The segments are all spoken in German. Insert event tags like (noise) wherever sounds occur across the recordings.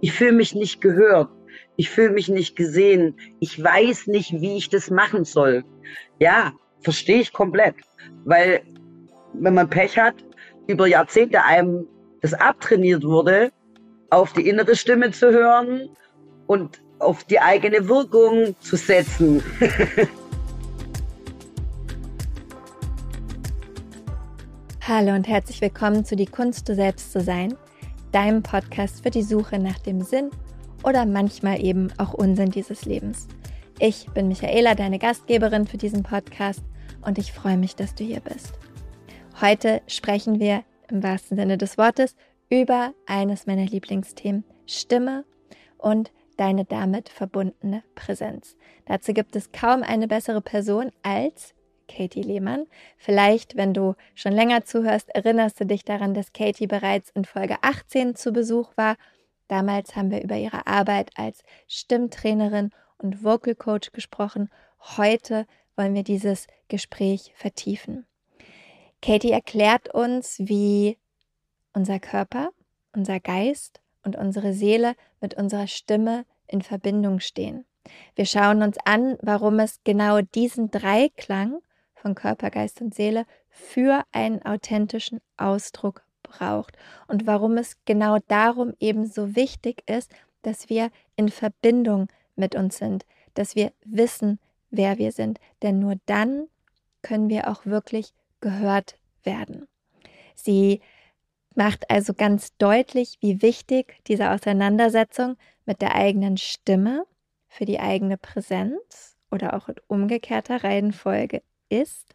ich fühle mich nicht gehört, ich fühle mich nicht gesehen, ich weiß nicht, wie ich das machen soll. Ja, verstehe ich komplett, weil wenn man Pech hat, über Jahrzehnte einem das abtrainiert wurde, auf die innere Stimme zu hören und auf die eigene Wirkung zu setzen. (laughs) Hallo und herzlich willkommen zu Die Kunst, du selbst zu sein, deinem Podcast für die Suche nach dem Sinn oder manchmal eben auch Unsinn dieses Lebens. Ich bin Michaela, deine Gastgeberin für diesen Podcast und ich freue mich, dass du hier bist. Heute sprechen wir im wahrsten Sinne des Wortes über eines meiner Lieblingsthemen, Stimme und deine damit verbundene Präsenz. Dazu gibt es kaum eine bessere Person als Katie Lehmann. Vielleicht, wenn du schon länger zuhörst, erinnerst du dich daran, dass Katie bereits in Folge 18 zu Besuch war. Damals haben wir über ihre Arbeit als Stimmtrainerin und Vocal Coach gesprochen. Heute wollen wir dieses Gespräch vertiefen. Katie erklärt uns, wie unser Körper, unser Geist und unsere Seele mit unserer Stimme in Verbindung stehen. Wir schauen uns an, warum es genau diesen Dreiklang von Körper, Geist und Seele für einen authentischen Ausdruck braucht und warum es genau darum eben so wichtig ist, dass wir in Verbindung mit uns sind, dass wir wissen, wer wir sind, denn nur dann können wir auch wirklich gehört werden. Sie macht also ganz deutlich, wie wichtig diese Auseinandersetzung mit der eigenen Stimme für die eigene Präsenz oder auch in umgekehrter Reihenfolge ist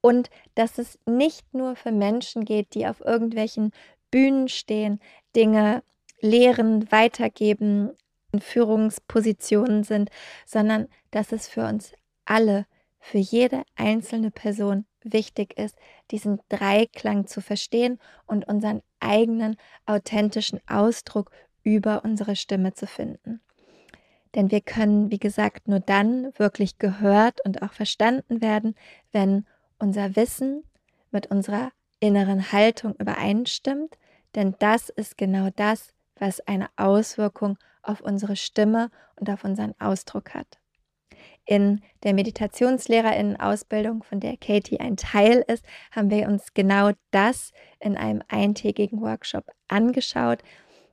und dass es nicht nur für Menschen geht, die auf irgendwelchen Bühnen stehen, Dinge lehren, weitergeben, in Führungspositionen sind, sondern dass es für uns alle, für jede einzelne Person wichtig ist, diesen Dreiklang zu verstehen und unseren eigenen authentischen Ausdruck über unsere Stimme zu finden. Denn wir können, wie gesagt, nur dann wirklich gehört und auch verstanden werden, wenn unser Wissen mit unserer inneren Haltung übereinstimmt. Denn das ist genau das, was eine Auswirkung auf unsere Stimme und auf unseren Ausdruck hat. In der Meditationslehrerinnen-Ausbildung, von der Katie ein Teil ist, haben wir uns genau das in einem eintägigen Workshop angeschaut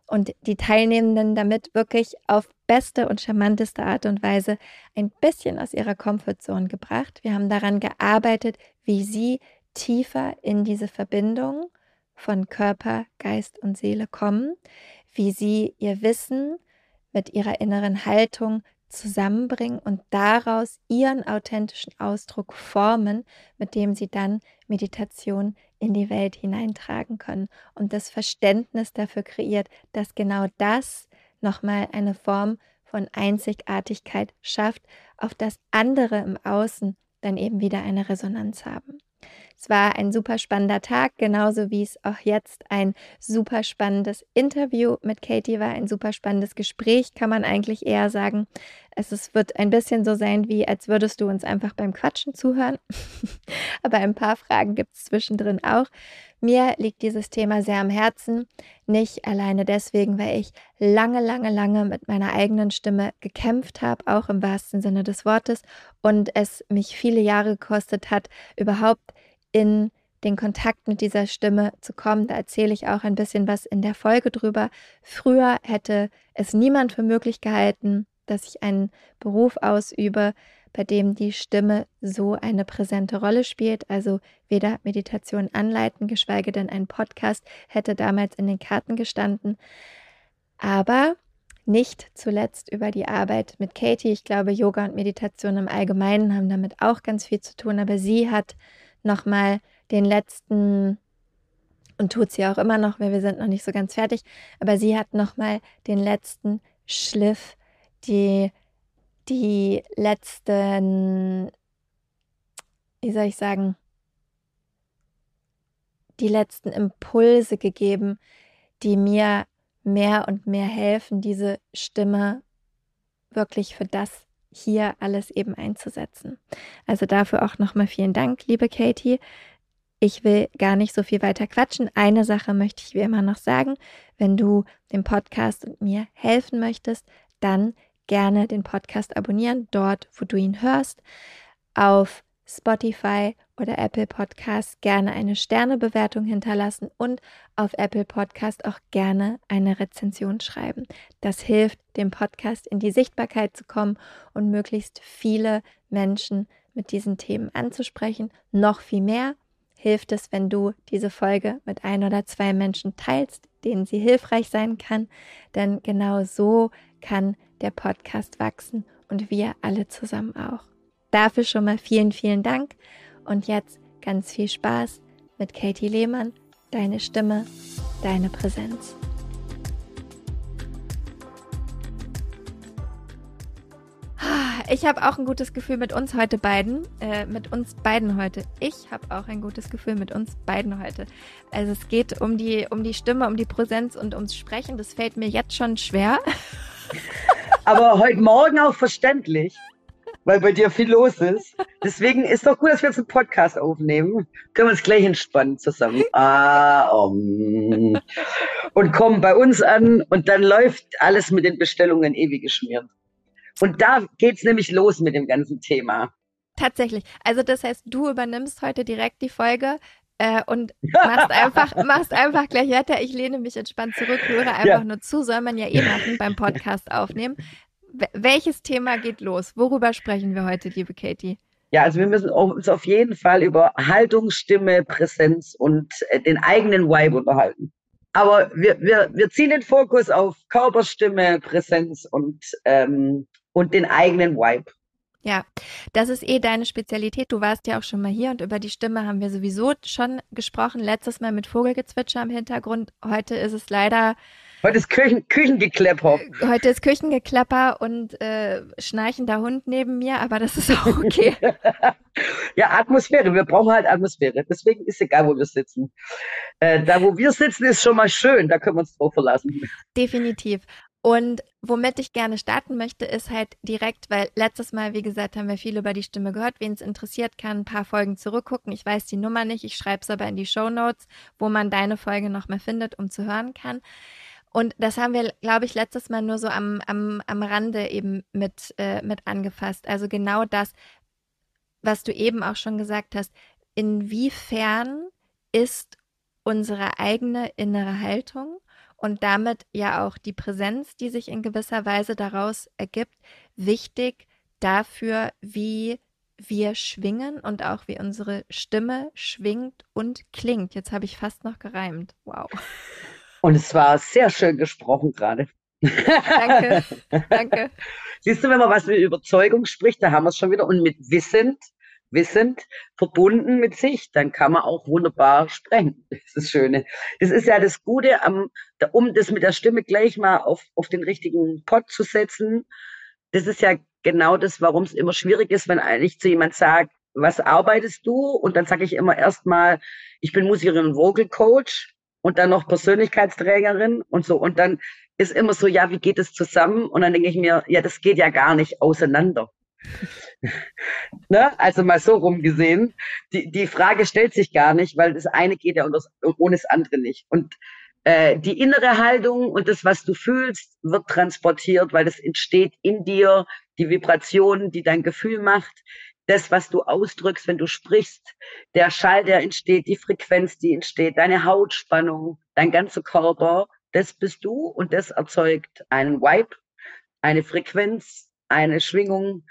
und die Teilnehmenden damit wirklich auf beste und charmanteste Art und Weise ein bisschen aus ihrer Komfortzone gebracht. Wir haben daran gearbeitet, wie sie tiefer in diese Verbindung von Körper, Geist und Seele kommen, wie sie ihr Wissen mit ihrer inneren Haltung zusammenbringen und daraus ihren authentischen Ausdruck formen, mit dem sie dann Meditation in die Welt hineintragen können und das Verständnis dafür kreiert, dass genau das nochmal eine Form von Einzigartigkeit schafft, auf das andere im Außen dann eben wieder eine Resonanz haben. Es war ein super spannender Tag, genauso wie es auch jetzt ein super spannendes Interview mit Katie war, ein super spannendes Gespräch, kann man eigentlich eher sagen. Es ist, wird ein bisschen so sein, wie als würdest du uns einfach beim Quatschen zuhören. (laughs) Aber ein paar Fragen gibt es zwischendrin auch. Mir liegt dieses Thema sehr am Herzen, nicht alleine deswegen, weil ich lange, lange, lange mit meiner eigenen Stimme gekämpft habe, auch im wahrsten Sinne des Wortes, und es mich viele Jahre gekostet hat, überhaupt in den Kontakt mit dieser Stimme zu kommen. Da erzähle ich auch ein bisschen was in der Folge drüber. Früher hätte es niemand für möglich gehalten, dass ich einen Beruf ausübe, bei dem die Stimme so eine präsente Rolle spielt. Also weder Meditation anleiten, geschweige denn ein Podcast hätte damals in den Karten gestanden. Aber nicht zuletzt über die Arbeit mit Katie. Ich glaube, Yoga und Meditation im Allgemeinen haben damit auch ganz viel zu tun, aber sie hat nochmal den letzten, und tut sie auch immer noch, weil wir sind noch nicht so ganz fertig, aber sie hat nochmal den letzten Schliff, die, die letzten, wie soll ich sagen, die letzten Impulse gegeben, die mir mehr und mehr helfen, diese Stimme wirklich für das hier alles eben einzusetzen. Also dafür auch nochmal vielen Dank, liebe Katie. ich will gar nicht so viel weiter quatschen. Eine Sache möchte ich wie immer noch sagen. Wenn du dem Podcast und mir helfen möchtest, dann gerne den Podcast abonnieren, dort, wo du ihn hörst. Auf Spotify oder Apple Podcast gerne eine Sternebewertung hinterlassen und auf Apple Podcast auch gerne eine Rezension schreiben. Das hilft, dem Podcast in die Sichtbarkeit zu kommen und möglichst viele Menschen mit diesen Themen anzusprechen. Noch viel mehr hilft es, wenn du diese Folge mit ein oder zwei Menschen teilst, denen sie hilfreich sein kann, denn genau so kann der Podcast wachsen und wir alle zusammen auch. Dafür schon mal vielen, vielen Dank und jetzt ganz viel Spaß mit Katie Lehmann, deine Stimme, deine Präsenz. Ich habe auch ein gutes Gefühl mit uns heute beiden, äh, mit uns beiden heute. Ich habe auch ein gutes Gefühl mit uns beiden heute. Also es geht um die, um die Stimme, um die Präsenz und ums Sprechen. Das fällt mir jetzt schon schwer. (laughs) Aber heute Morgen auch verständlich, weil bei dir viel los ist. Deswegen ist doch gut, dass wir jetzt einen Podcast aufnehmen. Können wir uns gleich entspannen zusammen. (laughs) Ah, um. Und kommen bei uns an und dann läuft alles mit den Bestellungen ewig geschmiert. Und da geht es nämlich los mit dem ganzen Thema. Tatsächlich. Also das heißt, du übernimmst heute direkt die Folge äh, und (laughs) machst einfach, machst einfach gleich weiter. Ich lehne mich entspannt zurück, höre einfach ja. nur zu, soll man ja eh machen beim Podcast aufnehmen. Welches Thema geht los? Worüber sprechen wir heute, liebe Katie? Ja, also wir müssen uns auf jeden Fall über Haltung, Stimme, Präsenz und äh, den eigenen Vibe unterhalten. Aber wir, wir, wir ziehen den Fokus auf Körperstimme, Präsenz und ähm, und den eigenen Vibe. Ja, das ist eh deine Spezialität. Du warst ja auch schon mal hier und über die Stimme haben wir sowieso schon gesprochen. Letztes Mal mit Vogelgezwitscher im Hintergrund. Heute ist es leider. Heute ist Küchen, Küchengeklepper. Heute ist Küchengeklepper und äh, schnarchender Hund neben mir, aber das ist auch okay. (laughs) ja, Atmosphäre. Wir brauchen halt Atmosphäre. Deswegen ist egal, wo wir sitzen. Äh, da, wo wir sitzen, ist schon mal schön. Da können wir uns drauf verlassen. Definitiv. Und womit ich gerne starten möchte, ist halt direkt, weil letztes Mal, wie gesagt, haben wir viel über die Stimme gehört. Wen es interessiert, kann ein paar Folgen zurückgucken. Ich weiß die Nummer nicht, ich schreibe es aber in die Show Notes, wo man deine Folge noch mehr findet, um zu hören kann. Und das haben wir, glaube ich, letztes Mal nur so am, am, am Rande eben mit, äh, mit angefasst. Also genau das, was du eben auch schon gesagt hast. Inwiefern ist unsere eigene innere Haltung und damit ja auch die Präsenz, die sich in gewisser Weise daraus ergibt, wichtig dafür, wie wir schwingen und auch wie unsere Stimme schwingt und klingt. Jetzt habe ich fast noch gereimt. Wow. (laughs) Und es war sehr schön gesprochen gerade. Danke, (laughs) danke. Siehst du, wenn man was mit Überzeugung spricht, da haben wir es schon wieder. Und mit wissend wissend, verbunden mit sich, dann kann man auch wunderbar sprechen. Das ist das Schöne. Das ist ja das Gute, am, um das mit der Stimme gleich mal auf, auf den richtigen Pott zu setzen. Das ist ja genau das, warum es immer schwierig ist, wenn eigentlich zu jemand sagt, was arbeitest du? Und dann sage ich immer erstmal, ich bin Musikerin und Vocal Coach und dann noch Persönlichkeitsträgerin und so. Und dann ist immer so, ja, wie geht es zusammen? Und dann denke ich mir, ja, das geht ja gar nicht auseinander. (laughs) ne? Also mal so rumgesehen. Die, die Frage stellt sich gar nicht, weil das eine geht ja ohne das andere nicht. Und äh, die innere Haltung und das, was du fühlst, wird transportiert, weil das entsteht in dir, die Vibration, die dein Gefühl macht, das, was du ausdrückst, wenn du sprichst, der Schall, der entsteht, die Frequenz, die entsteht, deine Hautspannung, dein ganzer Körper, das bist du und das erzeugt einen Vibe, eine Frequenz, eine Schwingung,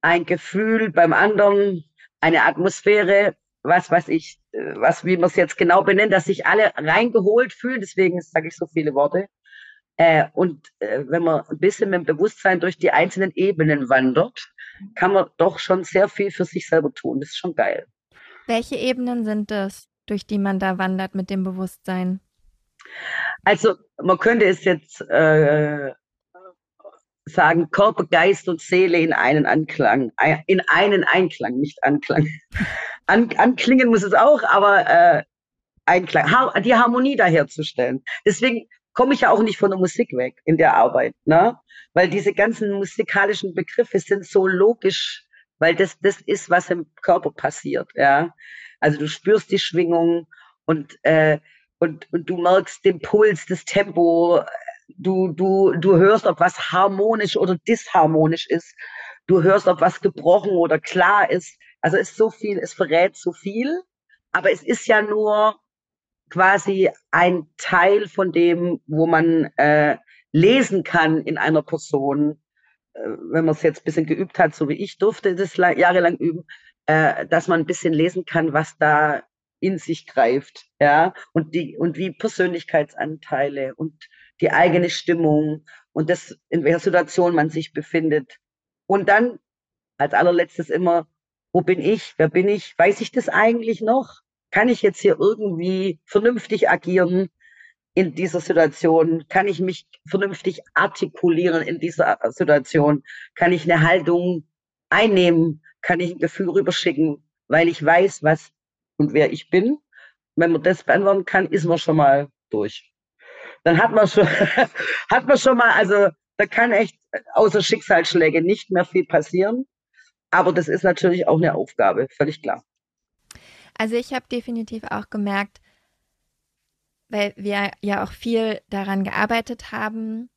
ein Gefühl beim anderen, eine Atmosphäre, was weiß ich, äh, was, wie man es jetzt genau benennt, dass sich alle reingeholt fühlen, deswegen sage ich so viele Worte. Äh, und äh, wenn man ein bisschen mit dem Bewusstsein durch die einzelnen Ebenen wandert, kann man doch schon sehr viel für sich selber tun. Das ist schon geil. Welche Ebenen sind das, durch die man da wandert mit dem Bewusstsein? Also man könnte es jetzt äh, sagen Körper, Geist und Seele in einen Anklang, in einen Einklang, nicht Anklang. (laughs) An, anklingen muss es auch, aber äh, Einklang, die Harmonie da herzustellen. Deswegen komme ich ja auch nicht von der Musik weg in der Arbeit, ne? Weil diese ganzen musikalischen Begriffe sind so logisch, weil das das ist, was im Körper passiert, ja. Also du spürst die Schwingung und, äh, und, und du merkst den Puls, das Tempo. Du, du, du hörst, ob was harmonisch oder disharmonisch ist. Du hörst, ob was gebrochen oder klar ist. Also ist so viel, es verrät so viel. Aber es ist ja nur quasi ein Teil von dem, wo man äh, lesen kann in einer Person, äh, wenn man es jetzt ein bisschen geübt hat, so wie ich durfte das jahrelang üben, äh, dass man ein bisschen lesen kann, was da in sich greift, ja, und die, und wie Persönlichkeitsanteile und die eigene Stimmung und das, in welcher Situation man sich befindet. Und dann als allerletztes immer, wo bin ich? Wer bin ich? Weiß ich das eigentlich noch? Kann ich jetzt hier irgendwie vernünftig agieren in dieser Situation? Kann ich mich vernünftig artikulieren in dieser Situation? Kann ich eine Haltung einnehmen? Kann ich ein Gefühl rüberschicken, weil ich weiß, was und wer ich bin? Wenn man das beantworten kann, ist man schon mal durch. Dann hat man schon, (laughs) hat man schon mal, also da kann echt außer Schicksalsschläge nicht mehr viel passieren. Aber das ist natürlich auch eine Aufgabe, völlig klar. Also ich habe definitiv auch gemerkt, weil wir ja auch viel daran gearbeitet haben,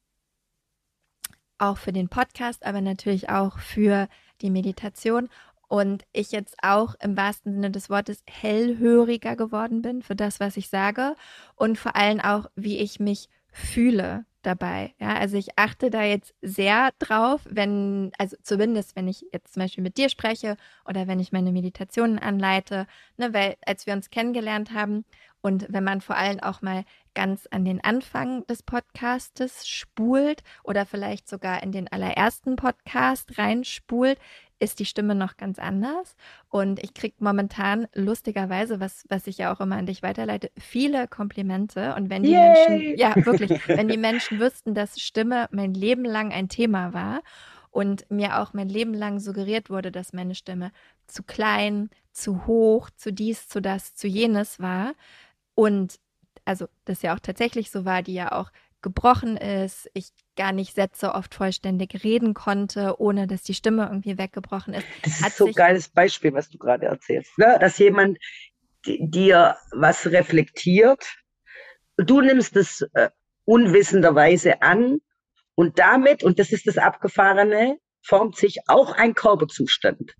auch für den Podcast, aber natürlich auch für die Meditation. Und ich jetzt auch im wahrsten Sinne des Wortes hellhöriger geworden bin für das, was ich sage und vor allem auch, wie ich mich fühle dabei. Ja, also ich achte da jetzt sehr drauf, wenn, also zumindest wenn ich jetzt zum Beispiel mit dir spreche oder wenn ich meine Meditationen anleite, ne, weil als wir uns kennengelernt haben und wenn man vor allem auch mal ganz an den Anfang des Podcastes spult oder vielleicht sogar in den allerersten Podcast reinspult, ist die Stimme noch ganz anders. Und ich kriege momentan lustigerweise, was, was ich ja auch immer an dich weiterleite, viele Komplimente. Und wenn die Yay! Menschen, ja wirklich, (laughs) wenn die Menschen wüssten, dass Stimme mein Leben lang ein Thema war und mir auch mein Leben lang suggeriert wurde, dass meine Stimme zu klein, zu hoch, zu dies, zu das, zu jenes war. Und also das ja auch tatsächlich so war, die ja auch gebrochen ist, ich gar nicht Sätze oft vollständig reden konnte, ohne dass die Stimme irgendwie weggebrochen ist. Das ist so ein geiles Beispiel, was du gerade erzählst. Ne? Dass jemand dir was reflektiert, du nimmst es äh, unwissenderweise an und damit, und das ist das Abgefahrene, formt sich auch ein Körperzustand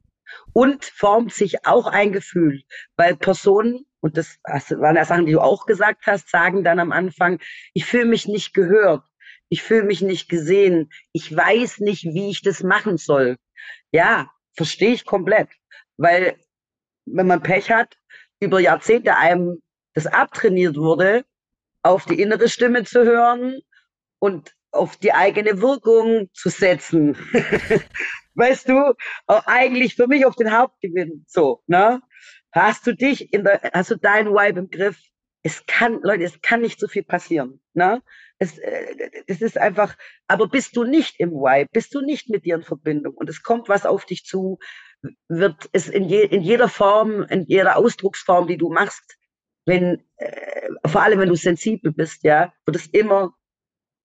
und formt sich auch ein Gefühl, weil Personen und das waren ja Sachen, die du auch gesagt hast, sagen dann am Anfang, ich fühle mich nicht gehört, ich fühle mich nicht gesehen, ich weiß nicht, wie ich das machen soll. Ja, verstehe ich komplett, weil wenn man Pech hat, über Jahrzehnte einem das abtrainiert wurde, auf die innere Stimme zu hören und auf die eigene Wirkung zu setzen. (laughs) weißt du, eigentlich für mich auf den Hauptgewinn, so, ne? Hast du dich in der, hast du deinen Vibe im Griff? Es kann, Leute, es kann nicht so viel passieren. Ne? Es, äh, es ist einfach, aber bist du nicht im Vibe, bist du nicht mit dir in Verbindung und es kommt was auf dich zu, wird es in, je, in jeder Form, in jeder Ausdrucksform, die du machst, wenn, äh, vor allem wenn du sensibel bist, ja, wird es immer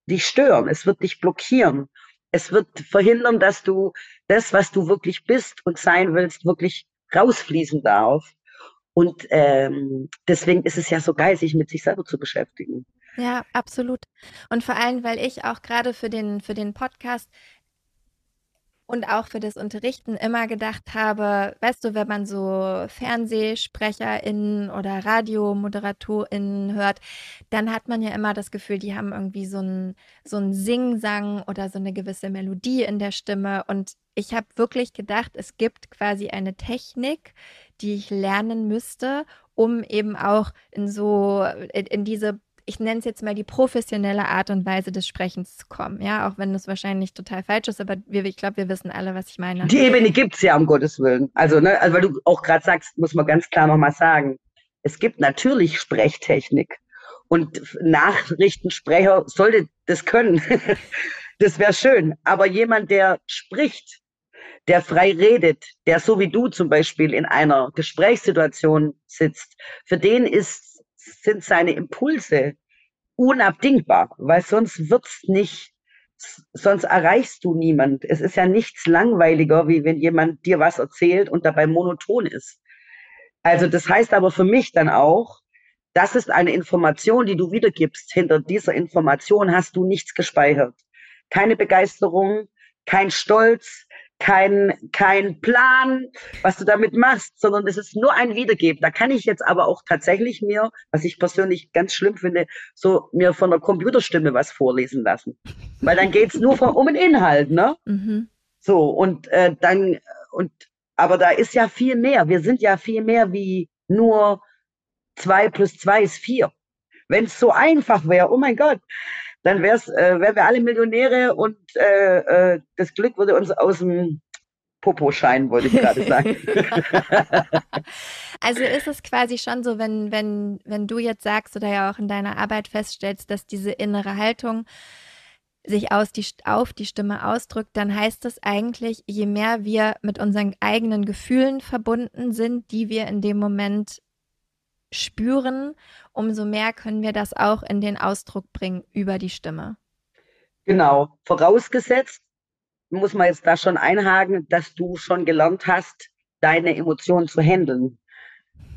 dich stören, es wird dich blockieren. Es wird verhindern, dass du das, was du wirklich bist und sein willst, wirklich rausfließen darf. Und ähm, deswegen ist es ja so geil, sich mit sich selber zu beschäftigen. Ja, absolut. Und vor allem, weil ich auch gerade für den, für den Podcast und auch für das Unterrichten immer gedacht habe, weißt du, wenn man so FernsehsprecherInnen oder RadiomoderatorInnen hört, dann hat man ja immer das Gefühl, die haben irgendwie so einen so einen Singsang oder so eine gewisse Melodie in der Stimme. Und ich habe wirklich gedacht, es gibt quasi eine Technik, die ich lernen müsste, um eben auch in so in, in diese ich nenne es jetzt mal die professionelle Art und Weise des Sprechens zu kommen. Ja, auch wenn das wahrscheinlich total falsch ist, aber wir, ich glaube, wir wissen alle, was ich meine. Die Ebene gibt es ja, um Gottes Willen. Also, ne, also weil du auch gerade sagst, muss man ganz klar nochmal sagen, es gibt natürlich Sprechtechnik. Und Nachrichtensprecher sollte das können. (laughs) das wäre schön. Aber jemand, der spricht, der frei redet, der so wie du zum Beispiel in einer Gesprächssituation sitzt, für den ist sind seine Impulse unabdingbar, weil sonst wird's nicht, sonst erreichst du niemand. Es ist ja nichts langweiliger, wie wenn jemand dir was erzählt und dabei monoton ist. Also das heißt aber für mich dann auch, das ist eine Information, die du wiedergibst. Hinter dieser Information hast du nichts gespeichert. Keine Begeisterung, kein Stolz, kein, kein Plan, was du damit machst, sondern es ist nur ein Wiedergeben. Da kann ich jetzt aber auch tatsächlich mir, was ich persönlich ganz schlimm finde, so mir von der Computerstimme was vorlesen lassen. Weil dann geht's nur von, um den Inhalt, ne? Mhm. So, und äh, dann, und aber da ist ja viel mehr. Wir sind ja viel mehr wie nur zwei plus zwei ist vier. Wenn es so einfach wäre, oh mein Gott, dann wär's, äh, wären wir alle Millionäre und äh, äh, das Glück würde uns aus dem Popo scheinen, wollte ich gerade sagen. (laughs) also ist es quasi schon so, wenn, wenn, wenn du jetzt sagst oder ja auch in deiner Arbeit feststellst, dass diese innere Haltung sich aus die, auf die Stimme ausdrückt, dann heißt das eigentlich, je mehr wir mit unseren eigenen Gefühlen verbunden sind, die wir in dem Moment spüren, umso mehr können wir das auch in den Ausdruck bringen über die Stimme. Genau, vorausgesetzt, muss man jetzt da schon einhaken, dass du schon gelernt hast, deine Emotionen zu handeln.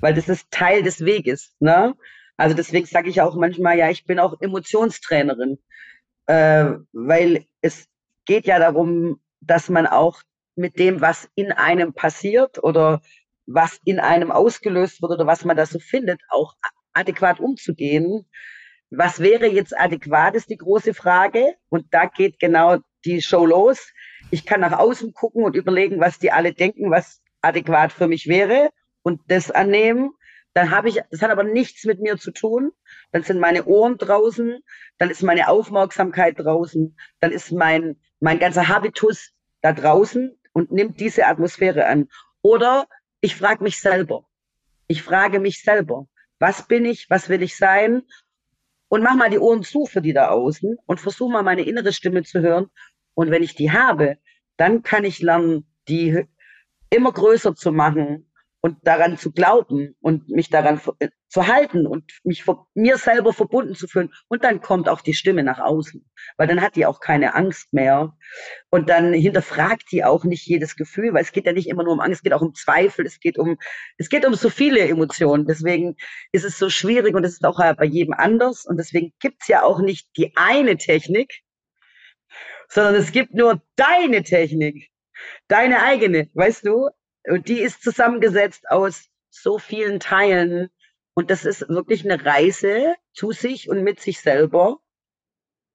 Weil das ist Teil des Weges. Ne? Also deswegen sage ich auch manchmal, ja, ich bin auch Emotionstrainerin. Äh, weil es geht ja darum, dass man auch mit dem, was in einem passiert oder was in einem ausgelöst wird oder was man da so findet, auch adäquat umzugehen. Was wäre jetzt adäquat, ist die große Frage. Und da geht genau die Show los. Ich kann nach außen gucken und überlegen, was die alle denken, was adäquat für mich wäre und das annehmen. Dann habe ich, das hat aber nichts mit mir zu tun. Dann sind meine Ohren draußen, dann ist meine Aufmerksamkeit draußen, dann ist mein, mein ganzer Habitus da draußen und nimmt diese Atmosphäre an. Oder ich frage mich selber. Ich frage mich selber, was bin ich, was will ich sein? Und mach mal die Ohren zu für die da außen und versuche mal meine innere Stimme zu hören. Und wenn ich die habe, dann kann ich lernen, die immer größer zu machen und daran zu glauben und mich daran äh, zu halten und mich mir selber verbunden zu fühlen. Und dann kommt auch die Stimme nach außen, weil dann hat die auch keine Angst mehr. Und dann hinterfragt die auch nicht jedes Gefühl, weil es geht ja nicht immer nur um Angst, es geht auch um Zweifel, es geht um, es geht um so viele Emotionen. Deswegen ist es so schwierig und es ist auch bei jedem anders. Und deswegen gibt's ja auch nicht die eine Technik, sondern es gibt nur deine Technik, deine eigene, weißt du? Und die ist zusammengesetzt aus so vielen Teilen. Und das ist wirklich eine Reise zu sich und mit sich selber.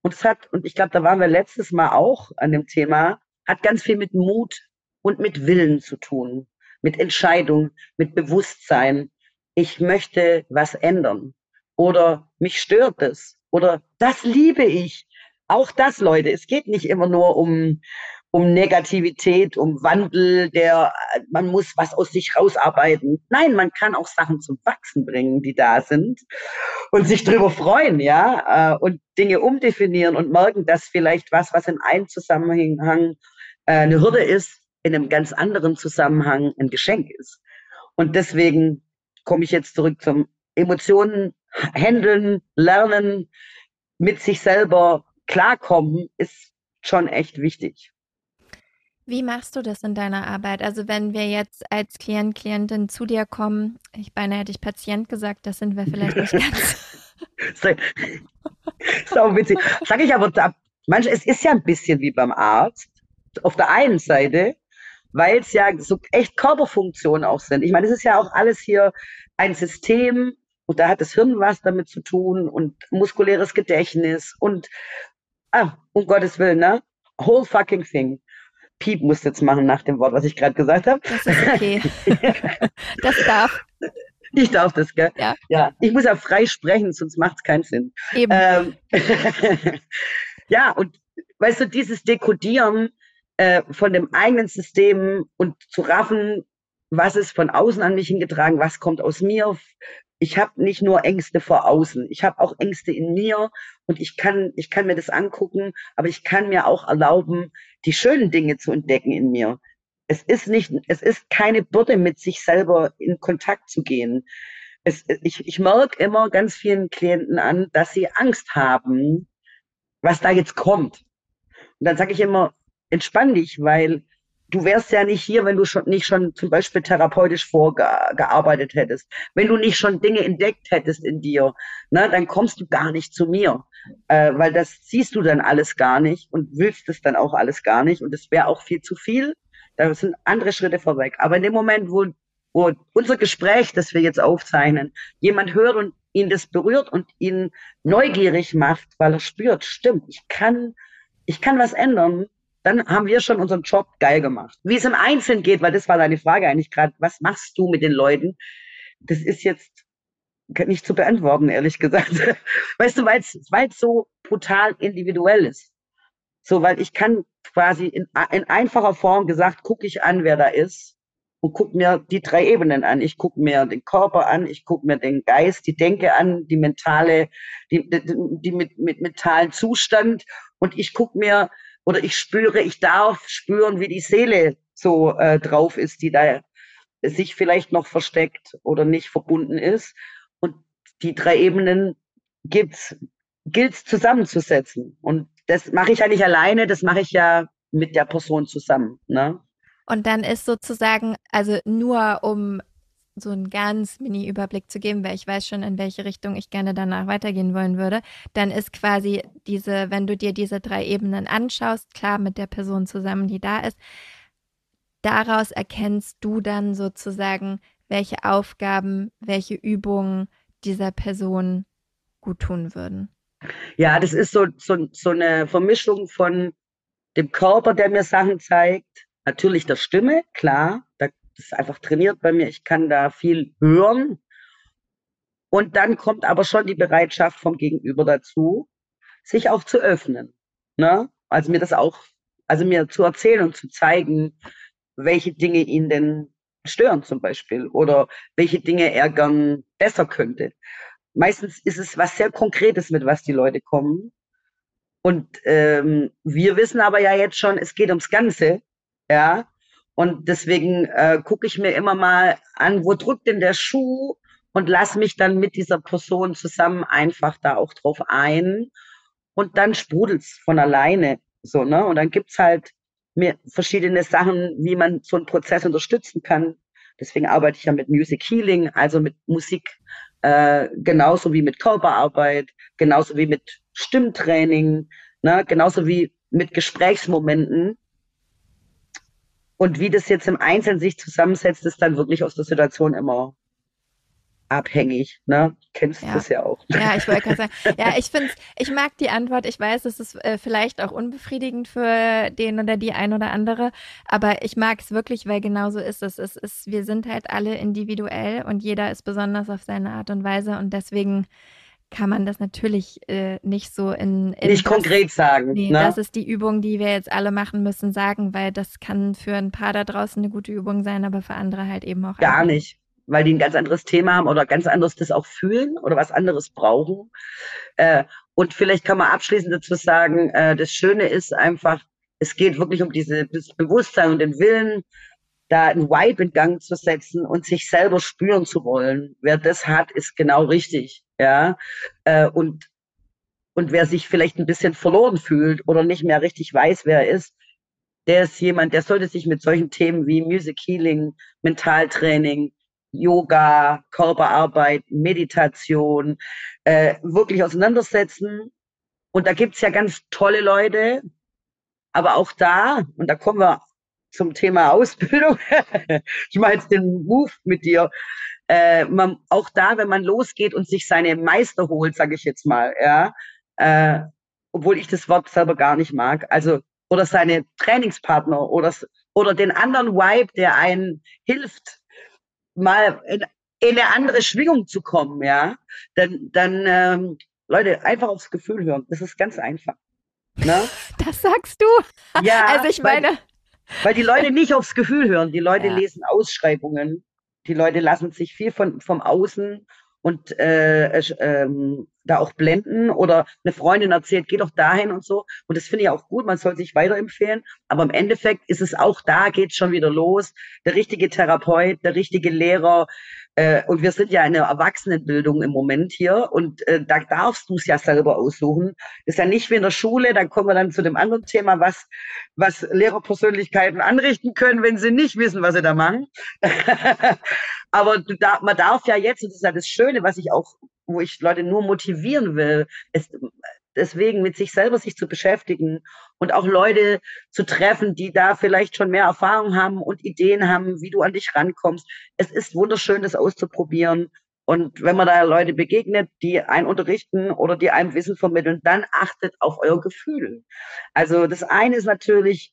Und es hat, und ich glaube, da waren wir letztes Mal auch an dem Thema, hat ganz viel mit Mut und mit Willen zu tun, mit Entscheidung, mit Bewusstsein. Ich möchte was ändern. Oder mich stört es. Oder das liebe ich. Auch das, Leute. Es geht nicht immer nur um, um Negativität, um Wandel, der man muss was aus sich rausarbeiten. Nein, man kann auch Sachen zum Wachsen bringen, die da sind und sich drüber freuen, ja, äh, und Dinge umdefinieren und merken, dass vielleicht was, was in einem Zusammenhang äh, eine Hürde ist, in einem ganz anderen Zusammenhang ein Geschenk ist. Und deswegen komme ich jetzt zurück zum Emotionen handeln, lernen, mit sich selber klarkommen, ist schon echt wichtig. Wie machst du das in deiner Arbeit? Also wenn wir jetzt als Klient, Klientin zu dir kommen, ich beinahe hätte ich Patient gesagt, das sind wir vielleicht nicht ganz. (laughs) so witzig. Sag ich aber, manchmal, es ist ja ein bisschen wie beim Arzt. Auf der einen Seite, weil es ja so echt Körperfunktionen auch sind. Ich meine, es ist ja auch alles hier ein System und da hat das Hirn was damit zu tun und muskuläres Gedächtnis und, ah, um Gottes Willen, ne? Whole fucking thing. Piep musst jetzt machen nach dem Wort, was ich gerade gesagt habe. Das ist okay. (laughs) das darf. Ich darf das, gell? Ja. ja. Ich muss ja frei sprechen, sonst macht es keinen Sinn. Eben. Ähm, (laughs) ja, und weißt du, dieses Dekodieren äh, von dem eigenen System und zu raffen, was ist von außen an mich hingetragen, was kommt aus mir, ich habe nicht nur Ängste vor außen, ich habe auch Ängste in mir und ich kann, ich kann mir das angucken, aber ich kann mir auch erlauben, die schönen Dinge zu entdecken in mir. Es ist nicht, es ist keine Bürde, mit sich selber in Kontakt zu gehen. Es, ich, ich merke immer ganz vielen Klienten an, dass sie Angst haben, was da jetzt kommt. Und dann sage ich immer, entspann dich, weil du wärst ja nicht hier, wenn du schon nicht schon zum Beispiel therapeutisch vorgearbeitet hättest. Wenn du nicht schon Dinge entdeckt hättest in dir, ne, dann kommst du gar nicht zu mir. Äh, weil das siehst du dann alles gar nicht und willst es dann auch alles gar nicht. Und es wäre auch viel zu viel. Da sind andere Schritte vorweg. Aber in dem Moment, wo, wo unser Gespräch, das wir jetzt aufzeichnen, jemand hört und ihn das berührt und ihn neugierig macht, weil er spürt, stimmt, ich kann, ich kann was ändern, dann haben wir schon unseren Job geil gemacht. Wie es im Einzelnen geht, weil das war deine Frage eigentlich gerade, was machst du mit den Leuten? Das ist jetzt nicht zu beantworten, ehrlich gesagt. (laughs) Weißt du, weil es so brutal individuell ist. So, weil ich kann quasi in, in einfacher Form gesagt, gucke ich an, wer da ist und gucke mir die drei Ebenen an. Ich gucke mir den Körper an, ich gucke mir den Geist, die Denke an, die mentale, die, die, die mit, mit mentalen Zustand und ich gucke mir oder ich spüre, ich darf spüren, wie die Seele so äh, drauf ist, die da sich vielleicht noch versteckt oder nicht verbunden ist. Und die drei Ebenen gibt's, gilt's zusammenzusetzen. Und das mache ich ja nicht alleine, das mache ich ja mit der Person zusammen. Ne? Und dann ist sozusagen, also nur um so einen ganz Mini-Überblick zu geben, weil ich weiß schon, in welche Richtung ich gerne danach weitergehen wollen würde, dann ist quasi diese, wenn du dir diese drei Ebenen anschaust, klar mit der Person zusammen, die da ist, daraus erkennst du dann sozusagen, welche Aufgaben, welche Übungen dieser Person gut tun würden. Ja, das ist so, so, so eine Vermischung von dem Körper, der mir Sachen zeigt, natürlich der Stimme, klar, da das ist einfach trainiert bei mir. Ich kann da viel hören. Und dann kommt aber schon die Bereitschaft vom Gegenüber dazu, sich auch zu öffnen. Ne? Also mir das auch, also mir zu erzählen und zu zeigen, welche Dinge ihn denn stören zum Beispiel oder welche Dinge er gern besser könnte. Meistens ist es was sehr Konkretes, mit was die Leute kommen. Und ähm, wir wissen aber ja jetzt schon, es geht ums Ganze. Ja, und deswegen äh, gucke ich mir immer mal an, wo drückt denn der Schuh und lass mich dann mit dieser Person zusammen einfach da auch drauf ein. Und dann sprudelt's von alleine. So, ne? Und dann gibt's halt mir verschiedene Sachen, wie man so einen Prozess unterstützen kann. Deswegen arbeite ich ja mit Music Healing, also mit Musik, äh, genauso wie mit Körperarbeit, genauso wie mit Stimmtraining, ne? genauso wie mit Gesprächsmomenten und wie das jetzt im Einzelnen sich zusammensetzt, ist dann wirklich aus der Situation immer abhängig. Ne? Kennst du ja. das ja auch. Ja, ich wollte gerade sagen. Ja, (laughs) ich finde, ich mag die Antwort. Ich weiß, es ist äh, vielleicht auch unbefriedigend für den oder die ein oder andere, aber ich mag es wirklich, weil genau so ist es. Es ist, wir sind halt alle individuell und jeder ist besonders auf seine Art und Weise und deswegen kann man das natürlich äh, nicht so in, in nicht das, konkret sagen. Nee, ne? das ist die Übung, die wir jetzt alle machen müssen, sagen, weil das kann für ein paar da draußen eine gute Übung sein, aber für andere halt eben auch. Gar einfach. nicht, weil die ein ganz anderes Thema haben oder ganz anderes das auch fühlen oder was anderes brauchen. Äh, und vielleicht kann man abschließend dazu sagen, äh, das Schöne ist einfach, es geht wirklich um dieses Bewusstsein und den Willen, da ein Vibe in Gang zu setzen und sich selber spüren zu wollen. Wer das hat, ist genau richtig ja, äh, und, und wer sich vielleicht ein bisschen verloren fühlt oder nicht mehr richtig weiß, wer er ist, der ist jemand, der sollte sich mit solchen Themen wie Music Healing, Mentaltraining, Yoga, Körperarbeit, Meditation äh, wirklich auseinandersetzen. Und da gibt's ja ganz tolle Leute, aber auch da, und da kommen wir zum Thema Ausbildung, (laughs) ich mache jetzt den Move mit dir, äh, man, auch da, wenn man losgeht und sich seine Meister holt, sage ich jetzt mal, ja, äh, obwohl ich das Wort selber gar nicht mag, also oder seine Trainingspartner oder oder den anderen Vibe, der einen hilft, mal in, in eine andere Schwingung zu kommen, ja, dann dann ähm, Leute einfach aufs Gefühl hören. Das ist ganz einfach. Ne? Das sagst du? Ja. Also ich meine. Weil, weil die Leute (laughs) nicht aufs Gefühl hören. Die Leute ja. lesen Ausschreibungen die Leute lassen sich viel von, vom Außen und äh, ähm, da auch blenden oder eine Freundin erzählt, geh doch dahin und so. Und das finde ich auch gut, man soll sich weiterempfehlen. Aber im Endeffekt ist es auch da, geht schon wieder los. Der richtige Therapeut, der richtige Lehrer, äh, und wir sind ja in der Erwachsenenbildung im Moment hier und äh, da darfst du es ja selber aussuchen. Ist ja nicht wie in der Schule, dann kommen wir dann zu dem anderen Thema, was, was Lehrerpersönlichkeiten anrichten können, wenn sie nicht wissen, was sie da machen. (laughs) Aber du da, man darf ja jetzt, und das ist ja das Schöne, was ich auch, wo ich Leute nur motivieren will, ist, deswegen mit sich selber sich zu beschäftigen und auch Leute zu treffen, die da vielleicht schon mehr Erfahrung haben und Ideen haben, wie du an dich rankommst. Es ist wunderschön, das auszuprobieren. Und wenn man da Leute begegnet, die einen unterrichten oder die einem Wissen vermitteln, dann achtet auf euer Gefühl. Also das eine ist natürlich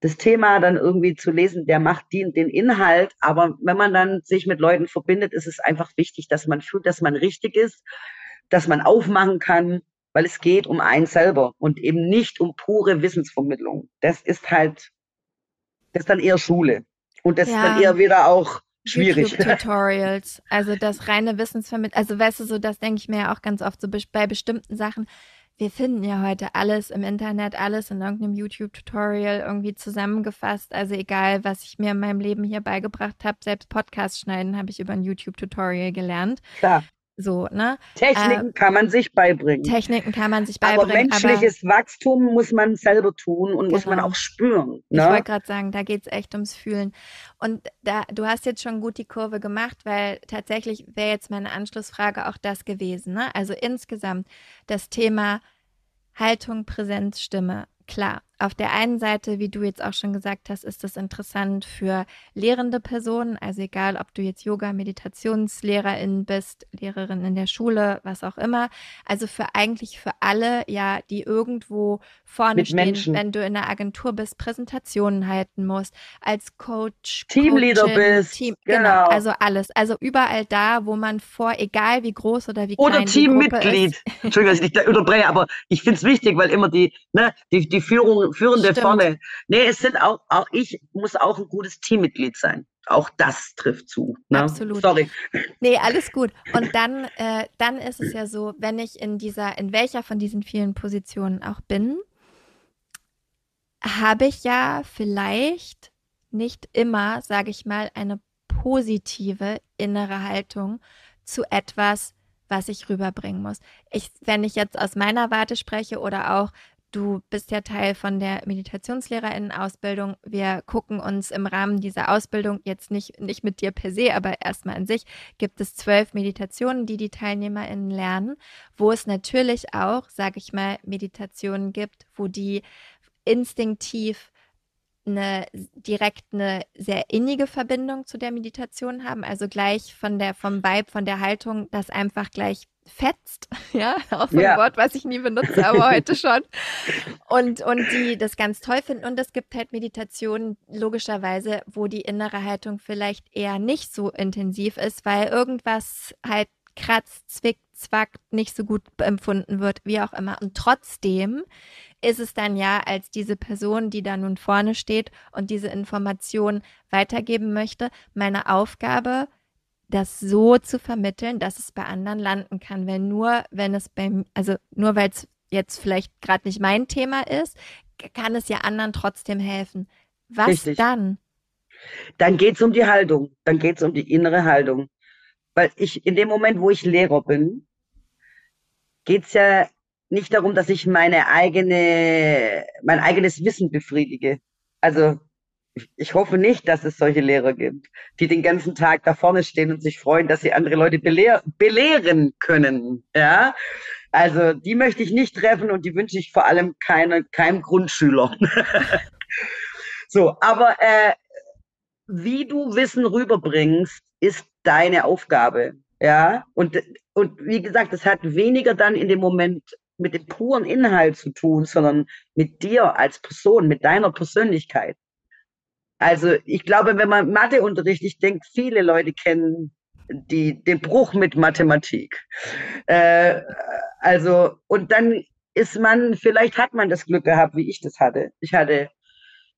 das Thema dann irgendwie zu lesen, der macht den, den Inhalt. Aber wenn man dann sich mit Leuten verbindet, ist es einfach wichtig, dass man fühlt, dass man richtig ist, dass man aufmachen kann weil es geht um einen selber und eben nicht um pure Wissensvermittlung. Das ist halt, das ist dann eher Schule. Und das ja. ist dann eher wieder auch schwierig. (laughs) Tutorials, also das reine Wissensvermittlung, also weißt du, so das denke ich mir ja auch ganz oft so bei bestimmten Sachen. Wir finden ja heute alles im Internet, alles in irgendeinem YouTube-Tutorial irgendwie zusammengefasst. Also egal, was ich mir in meinem Leben hier beigebracht habe, selbst Podcast schneiden habe ich über ein YouTube-Tutorial gelernt. Klar. So, ne? Techniken äh, kann man sich beibringen. Techniken kann man sich beibringen. Aber menschliches aber, Wachstum muss man selber tun und genau. muss man genau. auch spüren. Ne? Ich wollte gerade sagen, da geht es echt ums Fühlen. Und da, du hast jetzt schon gut die Kurve gemacht, weil tatsächlich wäre jetzt meine Anschlussfrage auch das gewesen. Ne? Also insgesamt das Thema Haltung, Präsenz, Stimme. Klar, auf der einen Seite, wie du jetzt auch schon gesagt hast, ist das interessant für lehrende Personen, also egal, ob du jetzt Yoga, Meditationslehrerin bist, Lehrerin in der Schule, was auch immer. Also für eigentlich für alle, ja, die irgendwo vorne Mit stehen, Menschen. wenn du in der Agentur bist, Präsentationen halten musst, als Coach, Teamleader Coachin, bist. Team, genau. genau. also alles. Also überall da, wo man vor, egal wie groß oder wie klein oder Teammitglied. Entschuldigung, dass ich dich da unterbreche, aber ich finde es wichtig, weil immer die, ne, die, die Führung Führende Stimmt. vorne. Nee, es sind auch, auch ich muss auch ein gutes Teammitglied sein. Auch das trifft zu. Ne? Absolut. Sorry. Nee, alles gut. Und dann, äh, dann ist es ja so, wenn ich in dieser, in welcher von diesen vielen Positionen auch bin, habe ich ja vielleicht nicht immer, sage ich mal, eine positive innere Haltung zu etwas, was ich rüberbringen muss. Ich, wenn ich jetzt aus meiner Warte spreche oder auch Du bist ja Teil von der Meditationslehrerinnen-Ausbildung. Wir gucken uns im Rahmen dieser Ausbildung jetzt nicht, nicht mit dir per se, aber erstmal an sich gibt es zwölf Meditationen, die die TeilnehmerInnen lernen, wo es natürlich auch, sage ich mal, Meditationen gibt, wo die instinktiv eine direkt eine sehr innige Verbindung zu der Meditation haben, also gleich von der vom Vibe, von der Haltung, das einfach gleich fetzt, (laughs) ja, auch so ein ja. Wort, was ich nie benutze, aber (laughs) heute schon. Und, und die das ganz toll finden. Und es gibt halt Meditationen, logischerweise, wo die innere Haltung vielleicht eher nicht so intensiv ist, weil irgendwas halt kratzt, zwickt, zwackt, nicht so gut empfunden wird, wie auch immer. Und trotzdem ist es dann ja als diese Person, die da nun vorne steht und diese Information weitergeben möchte, meine Aufgabe, das so zu vermitteln, dass es bei anderen landen kann. Weil nur, wenn es beim, also nur weil es jetzt vielleicht gerade nicht mein Thema ist, kann es ja anderen trotzdem helfen. Was Richtig. dann? Dann geht es um die Haltung. Dann geht es um die innere Haltung. Weil ich, in dem Moment, wo ich Lehrer bin, geht es ja nicht darum, dass ich meine eigene, mein eigenes Wissen befriedige. Also ich hoffe nicht, dass es solche Lehrer gibt, die den ganzen Tag da vorne stehen und sich freuen, dass sie andere Leute belehr belehren können. Ja, also die möchte ich nicht treffen und die wünsche ich vor allem keine, keinem Grundschüler. (laughs) so, aber äh, wie du Wissen rüberbringst, ist deine Aufgabe. Ja, und, und wie gesagt, es hat weniger dann in dem Moment mit dem puren Inhalt zu tun, sondern mit dir als Person, mit deiner Persönlichkeit. Also ich glaube, wenn man Matheunterricht, ich denke, viele Leute kennen die, den Bruch mit Mathematik. Äh, also, und dann ist man, vielleicht hat man das Glück gehabt, wie ich das hatte. Ich hatte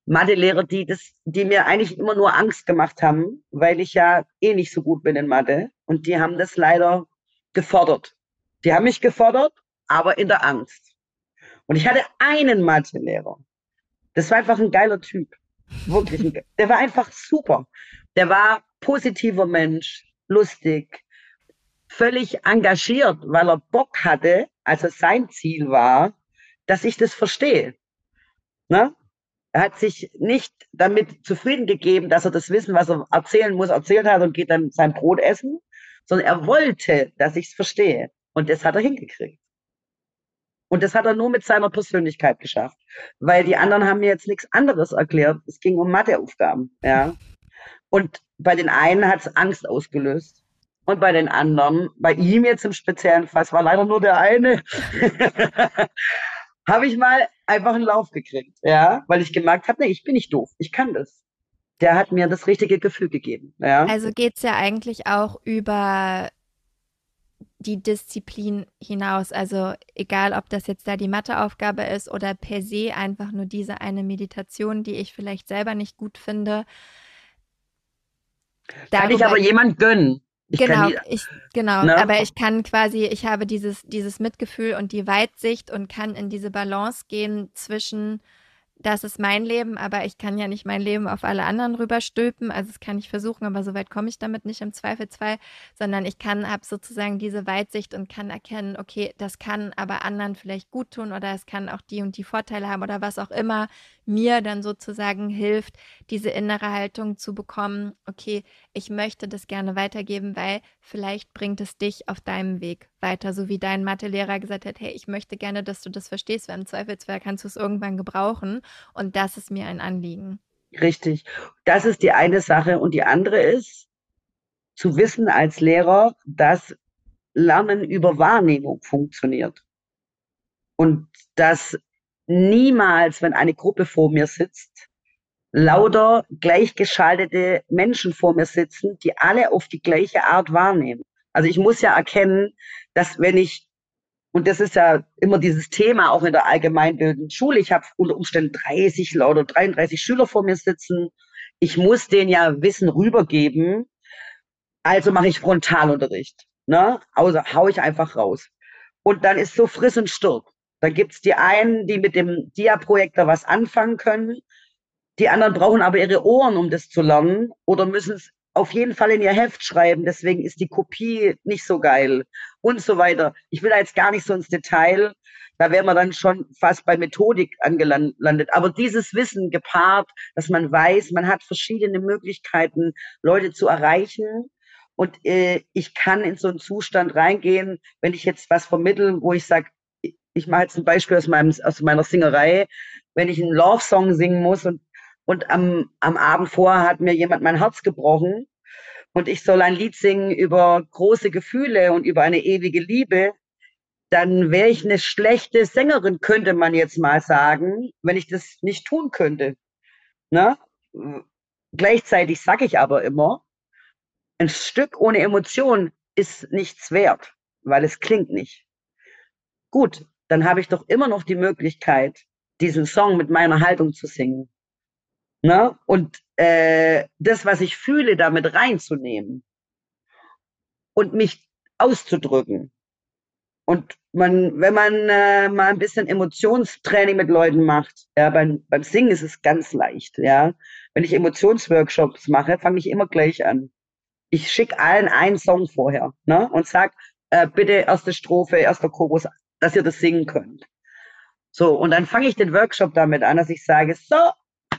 Mathelehrer, die das, die mir eigentlich immer nur Angst gemacht haben, weil ich ja eh nicht so gut bin in Mathe. Und die haben das leider gefordert. Die haben mich gefordert, aber in der Angst. Und ich hatte einen Mathelehrer. Das war einfach ein geiler Typ. Wirklich. Der war einfach super. Der war positiver Mensch, lustig, völlig engagiert, weil er Bock hatte, also sein Ziel war, dass ich das verstehe. Ne? Er hat sich nicht damit zufrieden gegeben, dass er das Wissen, was er erzählen muss, erzählt hat und geht dann sein Brot essen, sondern er wollte, dass ich es verstehe. Und das hat er hingekriegt. Und das hat er nur mit seiner Persönlichkeit geschafft. Weil die anderen haben mir jetzt nichts anderes erklärt. Es ging um Matheaufgaben, ja. Und bei den einen hat es Angst ausgelöst. Und bei den anderen, bei ihm jetzt im speziellen Fall, es war leider nur der eine, (laughs) habe ich mal einfach einen Lauf gekriegt, ja, weil ich gemerkt habe, nee, ich bin nicht doof, ich kann das. Der hat mir das richtige Gefühl gegeben, ja. Also geht es ja eigentlich auch über die Disziplin hinaus. Also egal, ob das jetzt da die Matheaufgabe ist oder per se einfach nur diese eine Meditation, die ich vielleicht selber nicht gut finde. Kann ich aber jemand gönnen. Ich genau, die, ich, genau. Ne? Aber ich kann quasi, ich habe dieses, dieses Mitgefühl und die Weitsicht und kann in diese Balance gehen zwischen das ist mein Leben, aber ich kann ja nicht mein Leben auf alle anderen rüberstülpen. Also das kann ich versuchen, aber so weit komme ich damit nicht im Zweifelsfall, sondern ich kann, habe sozusagen diese Weitsicht und kann erkennen, okay, das kann aber anderen vielleicht gut tun oder es kann auch die und die Vorteile haben oder was auch immer mir dann sozusagen hilft, diese innere Haltung zu bekommen, okay, ich möchte das gerne weitergeben, weil vielleicht bringt es dich auf deinem Weg weiter, so wie dein Mathelehrer gesagt hat, hey, ich möchte gerne, dass du das verstehst, weil im Zweifelsfall kannst du es irgendwann gebrauchen und das ist mir ein Anliegen. Richtig. Das ist die eine Sache und die andere ist, zu wissen als Lehrer, dass Lernen über Wahrnehmung funktioniert. Und dass niemals, wenn eine Gruppe vor mir sitzt, lauter gleichgeschaltete Menschen vor mir sitzen, die alle auf die gleiche Art wahrnehmen. Also ich muss ja erkennen, dass wenn ich, und das ist ja immer dieses Thema auch in der allgemeinbildenden Schule, ich habe unter Umständen 30 oder 33 Schüler vor mir sitzen, ich muss denen ja Wissen rübergeben, also mache ich Frontalunterricht. Ne? Also hau ich einfach raus. Und dann ist so friss und stirb. Da gibt's die einen, die mit dem Dia-Projektor was anfangen können. Die anderen brauchen aber ihre Ohren, um das zu lernen oder müssen es auf jeden Fall in ihr Heft schreiben. Deswegen ist die Kopie nicht so geil und so weiter. Ich will da jetzt gar nicht so ins Detail. Da wären wir dann schon fast bei Methodik angelandet. Aber dieses Wissen gepaart, dass man weiß, man hat verschiedene Möglichkeiten, Leute zu erreichen. Und äh, ich kann in so einen Zustand reingehen, wenn ich jetzt was vermittle, wo ich sage, ich mache jetzt ein Beispiel aus, meinem, aus meiner Singerei, wenn ich einen Love-Song singen muss und, und am, am Abend vorher hat mir jemand mein Herz gebrochen und ich soll ein Lied singen über große Gefühle und über eine ewige Liebe, dann wäre ich eine schlechte Sängerin, könnte man jetzt mal sagen, wenn ich das nicht tun könnte. Ne? Gleichzeitig sage ich aber immer, ein Stück ohne Emotion ist nichts wert, weil es klingt nicht. Gut, dann habe ich doch immer noch die Möglichkeit, diesen Song mit meiner Haltung zu singen. Ne? Und äh, das, was ich fühle, damit reinzunehmen und mich auszudrücken. Und man, wenn man äh, mal ein bisschen Emotionstraining mit Leuten macht, ja, beim, beim Singen ist es ganz leicht, ja. Wenn ich Emotionsworkshops mache, fange ich immer gleich an. Ich schicke allen einen Song vorher, ne, und sag, äh, bitte erste Strophe, erster Chorus, dass ihr das singen könnt. So, und dann fange ich den Workshop damit an, dass ich sage, so,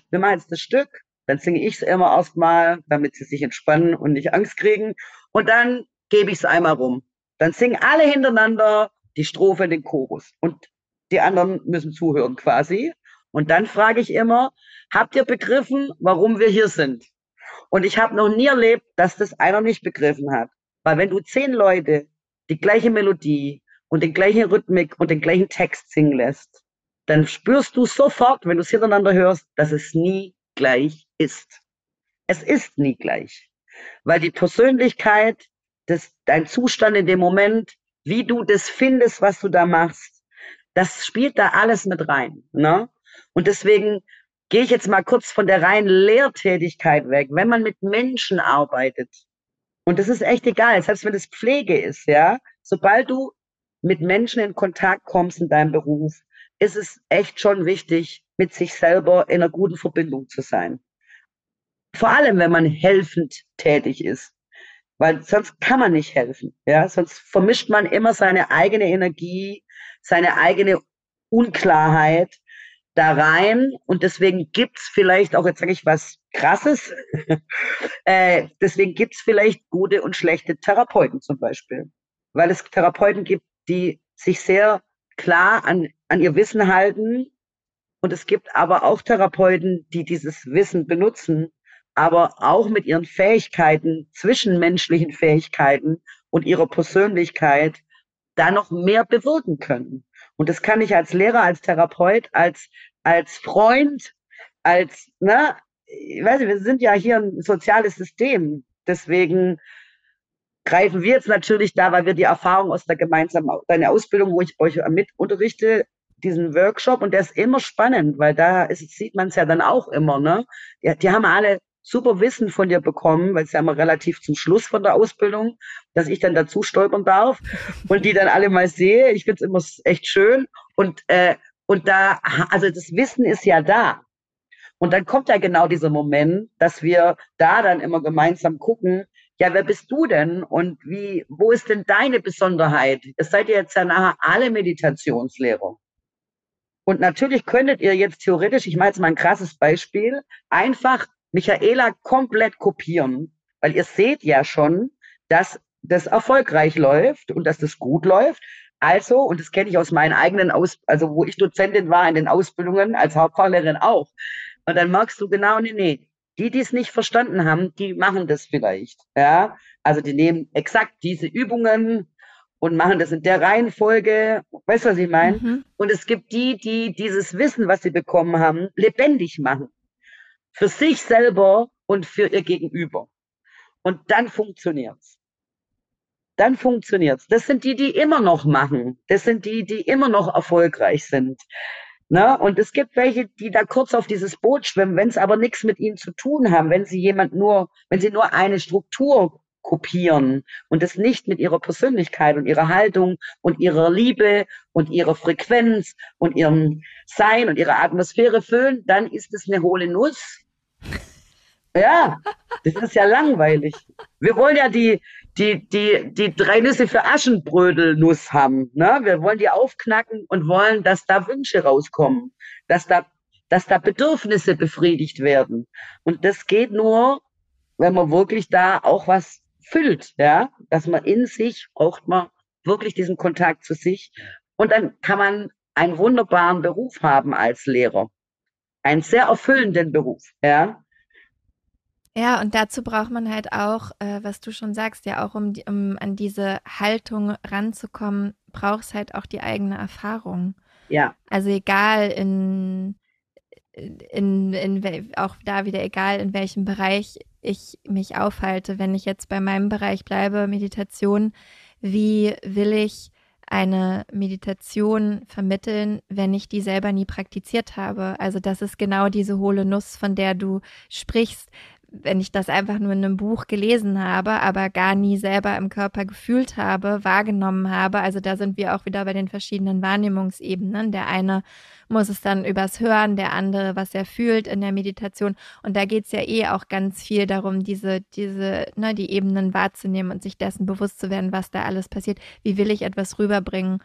wir machen jetzt das Stück, dann singe ich es immer erstmal, damit sie sich entspannen und nicht Angst kriegen. Und dann gebe ich es einmal rum. Dann singen alle hintereinander die Strophe, den Chorus. Und die anderen müssen zuhören quasi. Und dann frage ich immer, habt ihr begriffen, warum wir hier sind? Und ich habe noch nie erlebt, dass das einer nicht begriffen hat. Weil wenn du zehn Leute die gleiche Melodie, und den gleichen Rhythmik und den gleichen Text singen lässt, dann spürst du sofort, wenn du es hintereinander hörst, dass es nie gleich ist. Es ist nie gleich. Weil die Persönlichkeit, das, dein Zustand in dem Moment, wie du das findest, was du da machst, das spielt da alles mit rein. Ne? Und deswegen gehe ich jetzt mal kurz von der reinen Lehrtätigkeit weg. Wenn man mit Menschen arbeitet, und das ist echt egal, selbst wenn es Pflege ist, ja, sobald du mit Menschen in Kontakt kommst in deinem Beruf, ist es echt schon wichtig, mit sich selber in einer guten Verbindung zu sein. Vor allem, wenn man helfend tätig ist. Weil sonst kann man nicht helfen. Ja, sonst vermischt man immer seine eigene Energie, seine eigene Unklarheit da rein. Und deswegen gibt's vielleicht auch, jetzt sage ich was Krasses, (laughs) äh, deswegen gibt's vielleicht gute und schlechte Therapeuten zum Beispiel. Weil es Therapeuten gibt, die sich sehr klar an, an ihr Wissen halten. Und es gibt aber auch Therapeuten, die dieses Wissen benutzen, aber auch mit ihren Fähigkeiten, zwischenmenschlichen Fähigkeiten und ihrer Persönlichkeit da noch mehr bewirken können. Und das kann ich als Lehrer, als Therapeut, als, als Freund, als, ne, ich weiß nicht, wir sind ja hier ein soziales System. Deswegen greifen wir jetzt natürlich da, weil wir die Erfahrung aus der gemeinsamen deine Ausbildung, wo ich euch mit unterrichte, diesen Workshop und der ist immer spannend, weil da ist, sieht man es ja dann auch immer, ne? Die, die haben alle super Wissen von dir bekommen, weil es ja immer relativ zum Schluss von der Ausbildung, dass ich dann dazu stolpern darf (laughs) und die dann alle mal sehe. Ich finde es immer echt schön. Und, äh, und da, also das Wissen ist ja da. Und dann kommt ja genau dieser Moment, dass wir da dann immer gemeinsam gucken, ja, wer bist du denn und wie, wo ist denn deine Besonderheit? Ihr seid ja jetzt ja nachher alle Meditationslehrer. Und natürlich könntet ihr jetzt theoretisch, ich mache jetzt mal ein krasses Beispiel, einfach Michaela komplett kopieren, weil ihr seht ja schon, dass das erfolgreich läuft und dass das gut läuft. Also, und das kenne ich aus meinen eigenen Aus, also wo ich Dozentin war in den Ausbildungen als Hauptfachlehrerin auch. Und dann merkst du genau, nee, nee, die, die es nicht verstanden haben, die machen das vielleicht. Ja, also die nehmen exakt diese Übungen und machen das in der Reihenfolge. Weißt du, was ich meine? Mhm. Und es gibt die, die dieses Wissen, was sie bekommen haben, lebendig machen für sich selber und für ihr Gegenüber. Und dann funktioniert's. Dann funktioniert's. Das sind die, die immer noch machen. Das sind die, die immer noch erfolgreich sind. Ne? Und es gibt welche, die da kurz auf dieses Boot schwimmen, wenn es aber nichts mit ihnen zu tun haben, wenn sie jemand nur, wenn sie nur eine Struktur kopieren und es nicht mit ihrer Persönlichkeit und ihrer Haltung und ihrer Liebe und ihrer Frequenz und ihrem Sein und ihrer Atmosphäre füllen, dann ist es eine hohle Nuss ja, das ist ja langweilig. Wir wollen ja die, die, die, die drei Nüsse für Aschenbrödelnuss haben. Ne? Wir wollen die aufknacken und wollen, dass da Wünsche rauskommen, dass da, dass da Bedürfnisse befriedigt werden. Und das geht nur, wenn man wirklich da auch was füllt, ja, dass man in sich braucht man wirklich diesen Kontakt zu sich. Und dann kann man einen wunderbaren Beruf haben als Lehrer. Einen sehr erfüllenden Beruf, ja. Ja, und dazu braucht man halt auch, äh, was du schon sagst, ja auch um, um an diese Haltung ranzukommen, braucht es halt auch die eigene Erfahrung. Ja. Also egal in, in, in, auch da wieder egal, in welchem Bereich ich mich aufhalte. Wenn ich jetzt bei meinem Bereich bleibe, Meditation, wie will ich eine Meditation vermitteln, wenn ich die selber nie praktiziert habe? Also das ist genau diese hohle Nuss, von der du sprichst wenn ich das einfach nur in einem Buch gelesen habe, aber gar nie selber im Körper gefühlt habe, wahrgenommen habe. Also da sind wir auch wieder bei den verschiedenen Wahrnehmungsebenen. Der eine muss es dann übers Hören, der andere, was er fühlt in der Meditation. Und da geht's ja eh auch ganz viel darum, diese, diese, ne, die Ebenen wahrzunehmen und sich dessen bewusst zu werden, was da alles passiert. Wie will ich etwas rüberbringen,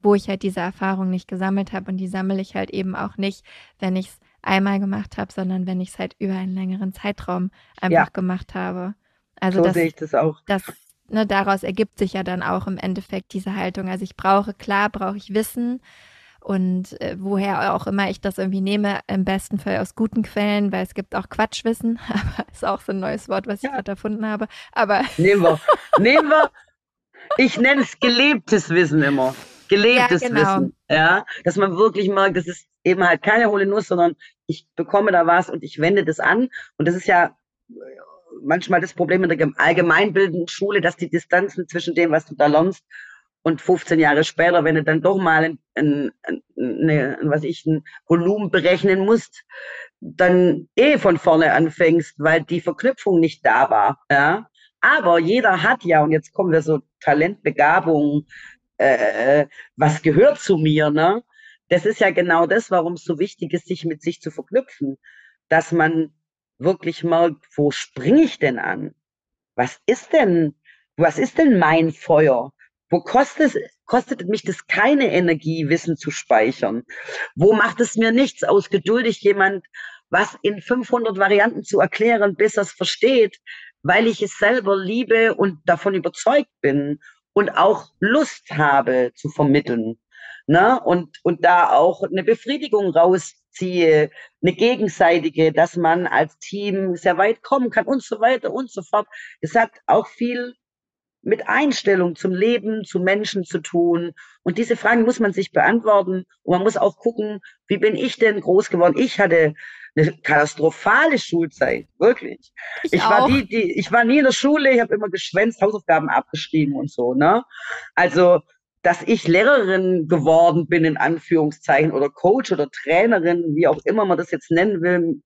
wo ich halt diese Erfahrung nicht gesammelt habe. Und die sammle ich halt eben auch nicht, wenn ich es einmal gemacht habe, sondern wenn ich es halt über einen längeren Zeitraum einfach ja. gemacht habe. Also so das, sehe ich das auch. Das, ne, daraus ergibt sich ja dann auch im Endeffekt diese Haltung. Also ich brauche, klar, brauche ich Wissen und äh, woher auch immer ich das irgendwie nehme, im besten Fall aus guten Quellen, weil es gibt auch Quatschwissen, (laughs) aber ist auch so ein neues Wort, was ich ja. gerade erfunden habe. Aber nehmen wir, (laughs) nehmen wir. Ich nenne es gelebtes Wissen immer gelebtes ja, genau. Wissen. Ja, dass man wirklich merkt, das ist eben halt keine hohle Nuss, sondern ich bekomme da was und ich wende das an. Und das ist ja manchmal das Problem in der allgemeinbildenden Schule, dass die Distanzen zwischen dem, was du da lernst, und 15 Jahre später, wenn du dann doch mal ein, ein, ein, eine, was ich, ein Volumen berechnen musst, dann eh von vorne anfängst, weil die Verknüpfung nicht da war. Ja? Aber jeder hat ja, und jetzt kommen wir so Talentbegabung, äh, was gehört zu mir, ne? Das ist ja genau das, warum es so wichtig ist, sich mit sich zu verknüpfen, dass man wirklich merkt, wo springe ich denn an? Was ist denn, was ist denn mein Feuer? Wo kostet, kostet mich das keine Energie, Wissen zu speichern? Wo macht es mir nichts aus, geduldig jemand was in 500 Varianten zu erklären, bis er es versteht, weil ich es selber liebe und davon überzeugt bin und auch Lust habe zu vermitteln. Ne? Und, und da auch eine Befriedigung rausziehe, eine gegenseitige, dass man als Team sehr weit kommen kann und so weiter und so fort. Es hat auch viel mit Einstellung zum Leben, zu Menschen zu tun. Und diese Fragen muss man sich beantworten. Und man muss auch gucken, wie bin ich denn groß geworden? Ich hatte eine katastrophale Schulzeit, wirklich. Ich, ich war die, die, ich war nie in der Schule, ich habe immer geschwänzt, Hausaufgaben abgeschrieben und so, ne? Also, dass ich Lehrerin geworden bin, in Anführungszeichen, oder Coach oder Trainerin, wie auch immer man das jetzt nennen will,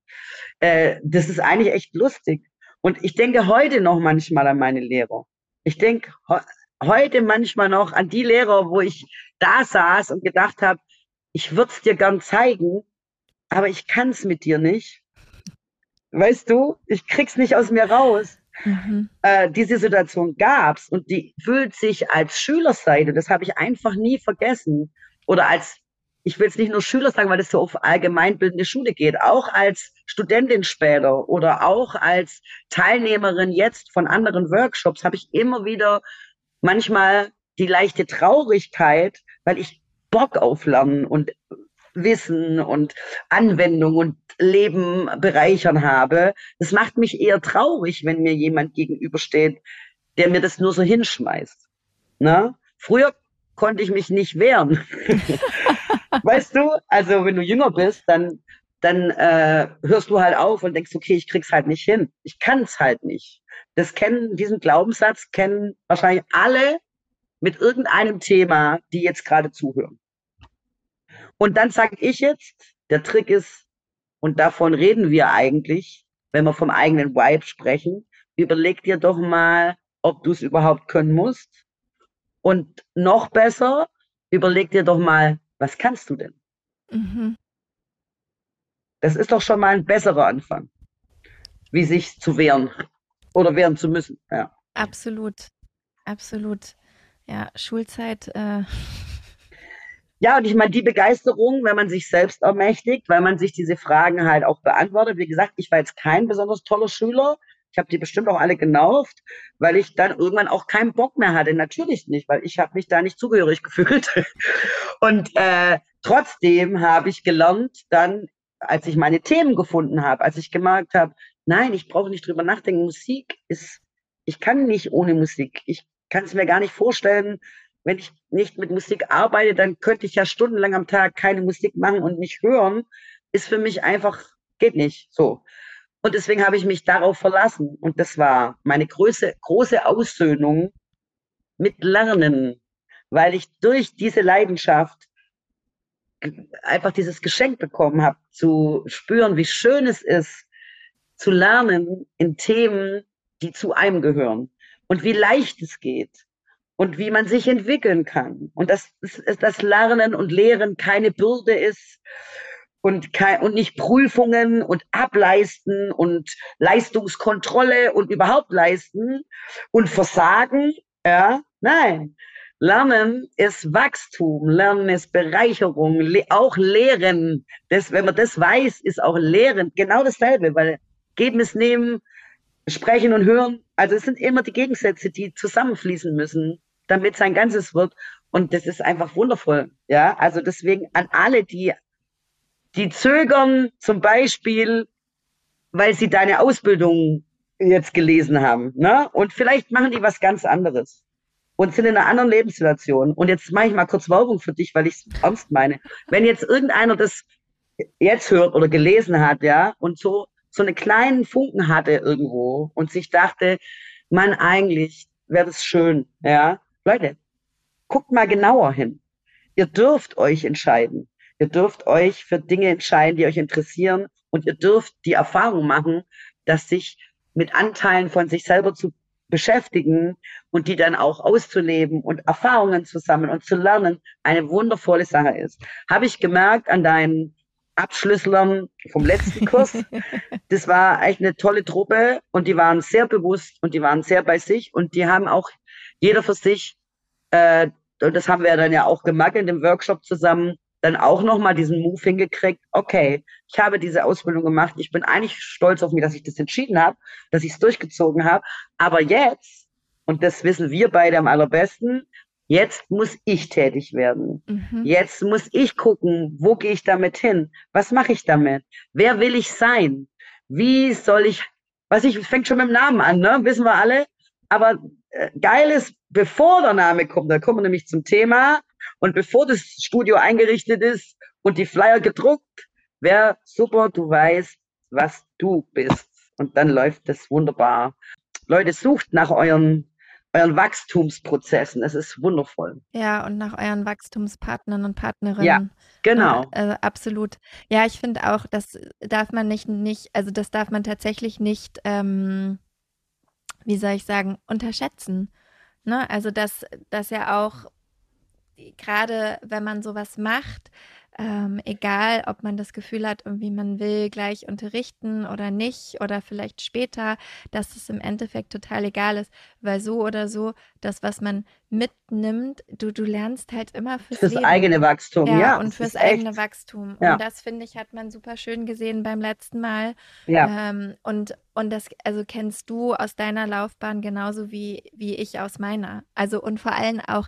äh, das ist eigentlich echt lustig. Und ich denke heute noch manchmal an meine Lehrer. Ich denke he heute manchmal noch an die Lehrer, wo ich da saß und gedacht habe, ich würde es dir gern zeigen, aber ich kann es mit dir nicht. Weißt du, ich krieg's nicht aus mir raus. Mhm. Äh, diese Situation gab's und die fühlt sich als Schülerseite, das habe ich einfach nie vergessen. Oder als, ich will es nicht nur Schüler sagen, weil es so auf allgemeinbildende Schule geht, auch als Studentin später oder auch als Teilnehmerin jetzt von anderen Workshops habe ich immer wieder manchmal die leichte Traurigkeit, weil ich Bock auf Lernen und Wissen und Anwendung und Leben bereichern habe. Das macht mich eher traurig, wenn mir jemand gegenübersteht, der mir das nur so hinschmeißt. Na? Früher konnte ich mich nicht wehren. (laughs) weißt du, also wenn du jünger bist, dann, dann äh, hörst du halt auf und denkst, okay, ich krieg's halt nicht hin. Ich kann's halt nicht. Das kennen, diesen Glaubenssatz kennen wahrscheinlich alle mit irgendeinem Thema, die jetzt gerade zuhören. Und dann sage ich jetzt, der Trick ist, und davon reden wir eigentlich, wenn wir vom eigenen Vibe sprechen, überleg dir doch mal, ob du es überhaupt können musst. Und noch besser, überleg dir doch mal, was kannst du denn? Mhm. Das ist doch schon mal ein besserer Anfang, wie sich zu wehren oder wehren zu müssen. Ja. Absolut, absolut. Ja, Schulzeit. Äh (laughs) ja, und ich meine, die Begeisterung, wenn man sich selbst ermächtigt, weil man sich diese Fragen halt auch beantwortet. Wie gesagt, ich war jetzt kein besonders toller Schüler. Ich habe die bestimmt auch alle genauft, weil ich dann irgendwann auch keinen Bock mehr hatte. Natürlich nicht, weil ich habe mich da nicht zugehörig (laughs) gefühlt. Und äh, trotzdem habe ich gelernt, dann, als ich meine Themen gefunden habe, als ich gemerkt habe, nein, ich brauche nicht drüber nachdenken. Musik ist, ich kann nicht ohne Musik. Ich kann es mir gar nicht vorstellen, wenn ich nicht mit Musik arbeite, dann könnte ich ja stundenlang am Tag keine Musik machen und nicht hören. Ist für mich einfach, geht nicht so. Und deswegen habe ich mich darauf verlassen. Und das war meine große, große Aussöhnung mit Lernen, weil ich durch diese Leidenschaft einfach dieses Geschenk bekommen habe, zu spüren, wie schön es ist, zu lernen in Themen, die zu einem gehören und wie leicht es geht und wie man sich entwickeln kann. Und dass das Lernen und Lehren keine Bürde ist und, kein, und nicht Prüfungen und Ableisten und Leistungskontrolle und überhaupt leisten und Versagen. Ja, nein. Lernen ist Wachstum, Lernen ist Bereicherung, le auch Lehren. Das, wenn man das weiß, ist auch Lehren genau dasselbe, weil geben es nehmen, sprechen und hören. Also es sind immer die Gegensätze, die zusammenfließen müssen damit sein Ganzes wird. Und das ist einfach wundervoll. Ja, also deswegen an alle, die, die zögern, zum Beispiel, weil sie deine Ausbildung jetzt gelesen haben, ne? Und vielleicht machen die was ganz anderes und sind in einer anderen Lebenssituation. Und jetzt mache ich mal kurz Werbung für dich, weil ich es ernst meine. Wenn jetzt irgendeiner das jetzt hört oder gelesen hat, ja, und so, so eine kleinen Funken hatte irgendwo und sich dachte, man, eigentlich wäre das schön, ja, Leute, guckt mal genauer hin. Ihr dürft euch entscheiden. Ihr dürft euch für Dinge entscheiden, die euch interessieren. Und ihr dürft die Erfahrung machen, dass sich mit Anteilen von sich selber zu beschäftigen und die dann auch auszuleben und Erfahrungen zu sammeln und zu lernen, eine wundervolle Sache ist. Habe ich gemerkt an deinen Abschlüsslern vom letzten Kurs. (laughs) das war echt eine tolle Truppe und die waren sehr bewusst und die waren sehr bei sich und die haben auch jeder für sich, äh, und das haben wir dann ja auch gemacht in dem Workshop zusammen, dann auch nochmal diesen Move hingekriegt, okay, ich habe diese Ausbildung gemacht, ich bin eigentlich stolz auf mich, dass ich das entschieden habe, dass ich es durchgezogen habe, aber jetzt, und das wissen wir beide am allerbesten, jetzt muss ich tätig werden. Mhm. Jetzt muss ich gucken, wo gehe ich damit hin? Was mache ich damit? Wer will ich sein? Wie soll ich, was ich, fängt schon mit dem Namen an, ne? wissen wir alle, aber äh, geil ist, bevor der Name kommt, da kommen wir nämlich zum Thema, und bevor das Studio eingerichtet ist und die Flyer gedruckt, wäre super, du weißt, was du bist. Und dann läuft das wunderbar. Leute, sucht nach euren, euren Wachstumsprozessen. Es ist wundervoll. Ja, und nach euren Wachstumspartnern und Partnerinnen. Ja, genau. Äh, absolut. Ja, ich finde auch, das darf man nicht, nicht, also das darf man tatsächlich nicht, ähm, wie soll ich sagen, unterschätzen. Ne? Also, dass, dass ja auch gerade wenn man sowas macht, ähm, egal, ob man das Gefühl hat, irgendwie man will gleich unterrichten oder nicht oder vielleicht später, dass es im Endeffekt total egal ist, weil so oder so das, was man mitnimmt, du, du lernst halt immer fürs, fürs Leben. eigene Wachstum, ja. ja und fürs eigene echt. Wachstum. Ja. Und das, finde ich, hat man super schön gesehen beim letzten Mal. Ja. Ähm, und, und das, also kennst du aus deiner Laufbahn genauso wie, wie ich aus meiner. Also und vor allem auch,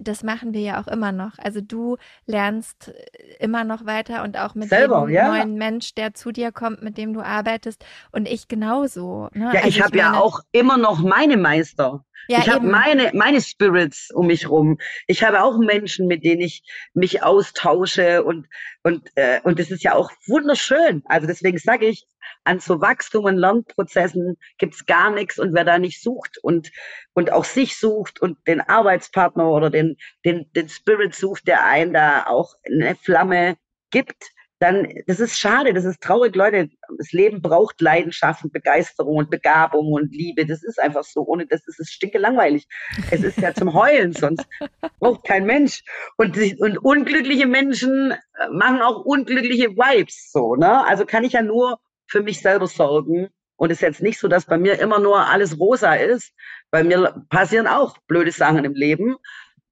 das machen wir ja auch immer noch. Also du lernst äh, immer noch weiter und auch mit Selber, jedem ja. neuen Mensch, der zu dir kommt, mit dem du arbeitest. Und ich genauso. Ne? Ja, also ich habe ja auch immer noch meine Meister. Ja, ich habe meine, meine Spirits um mich rum. Ich habe auch Menschen, mit denen ich mich austausche und, und, äh, und das ist ja auch wunderschön. Also deswegen sage ich, an so Wachstum und Lernprozessen gibt's gar nichts und wer da nicht sucht und, und auch sich sucht und den Arbeitspartner oder den, den, den Spirit sucht, der einen da auch eine Flamme gibt, dann, das ist schade, das ist traurig, Leute. Das Leben braucht Leidenschaft und Begeisterung und Begabung und Liebe. Das ist einfach so. Ohne das ist es stinke langweilig. Es ist ja zum Heulen, sonst braucht kein Mensch. Und, und unglückliche Menschen äh, machen auch unglückliche Vibes, so, ne? Also kann ich ja nur für mich selber sorgen. Und es ist jetzt nicht so, dass bei mir immer nur alles rosa ist. Bei mir passieren auch blöde Sachen im Leben.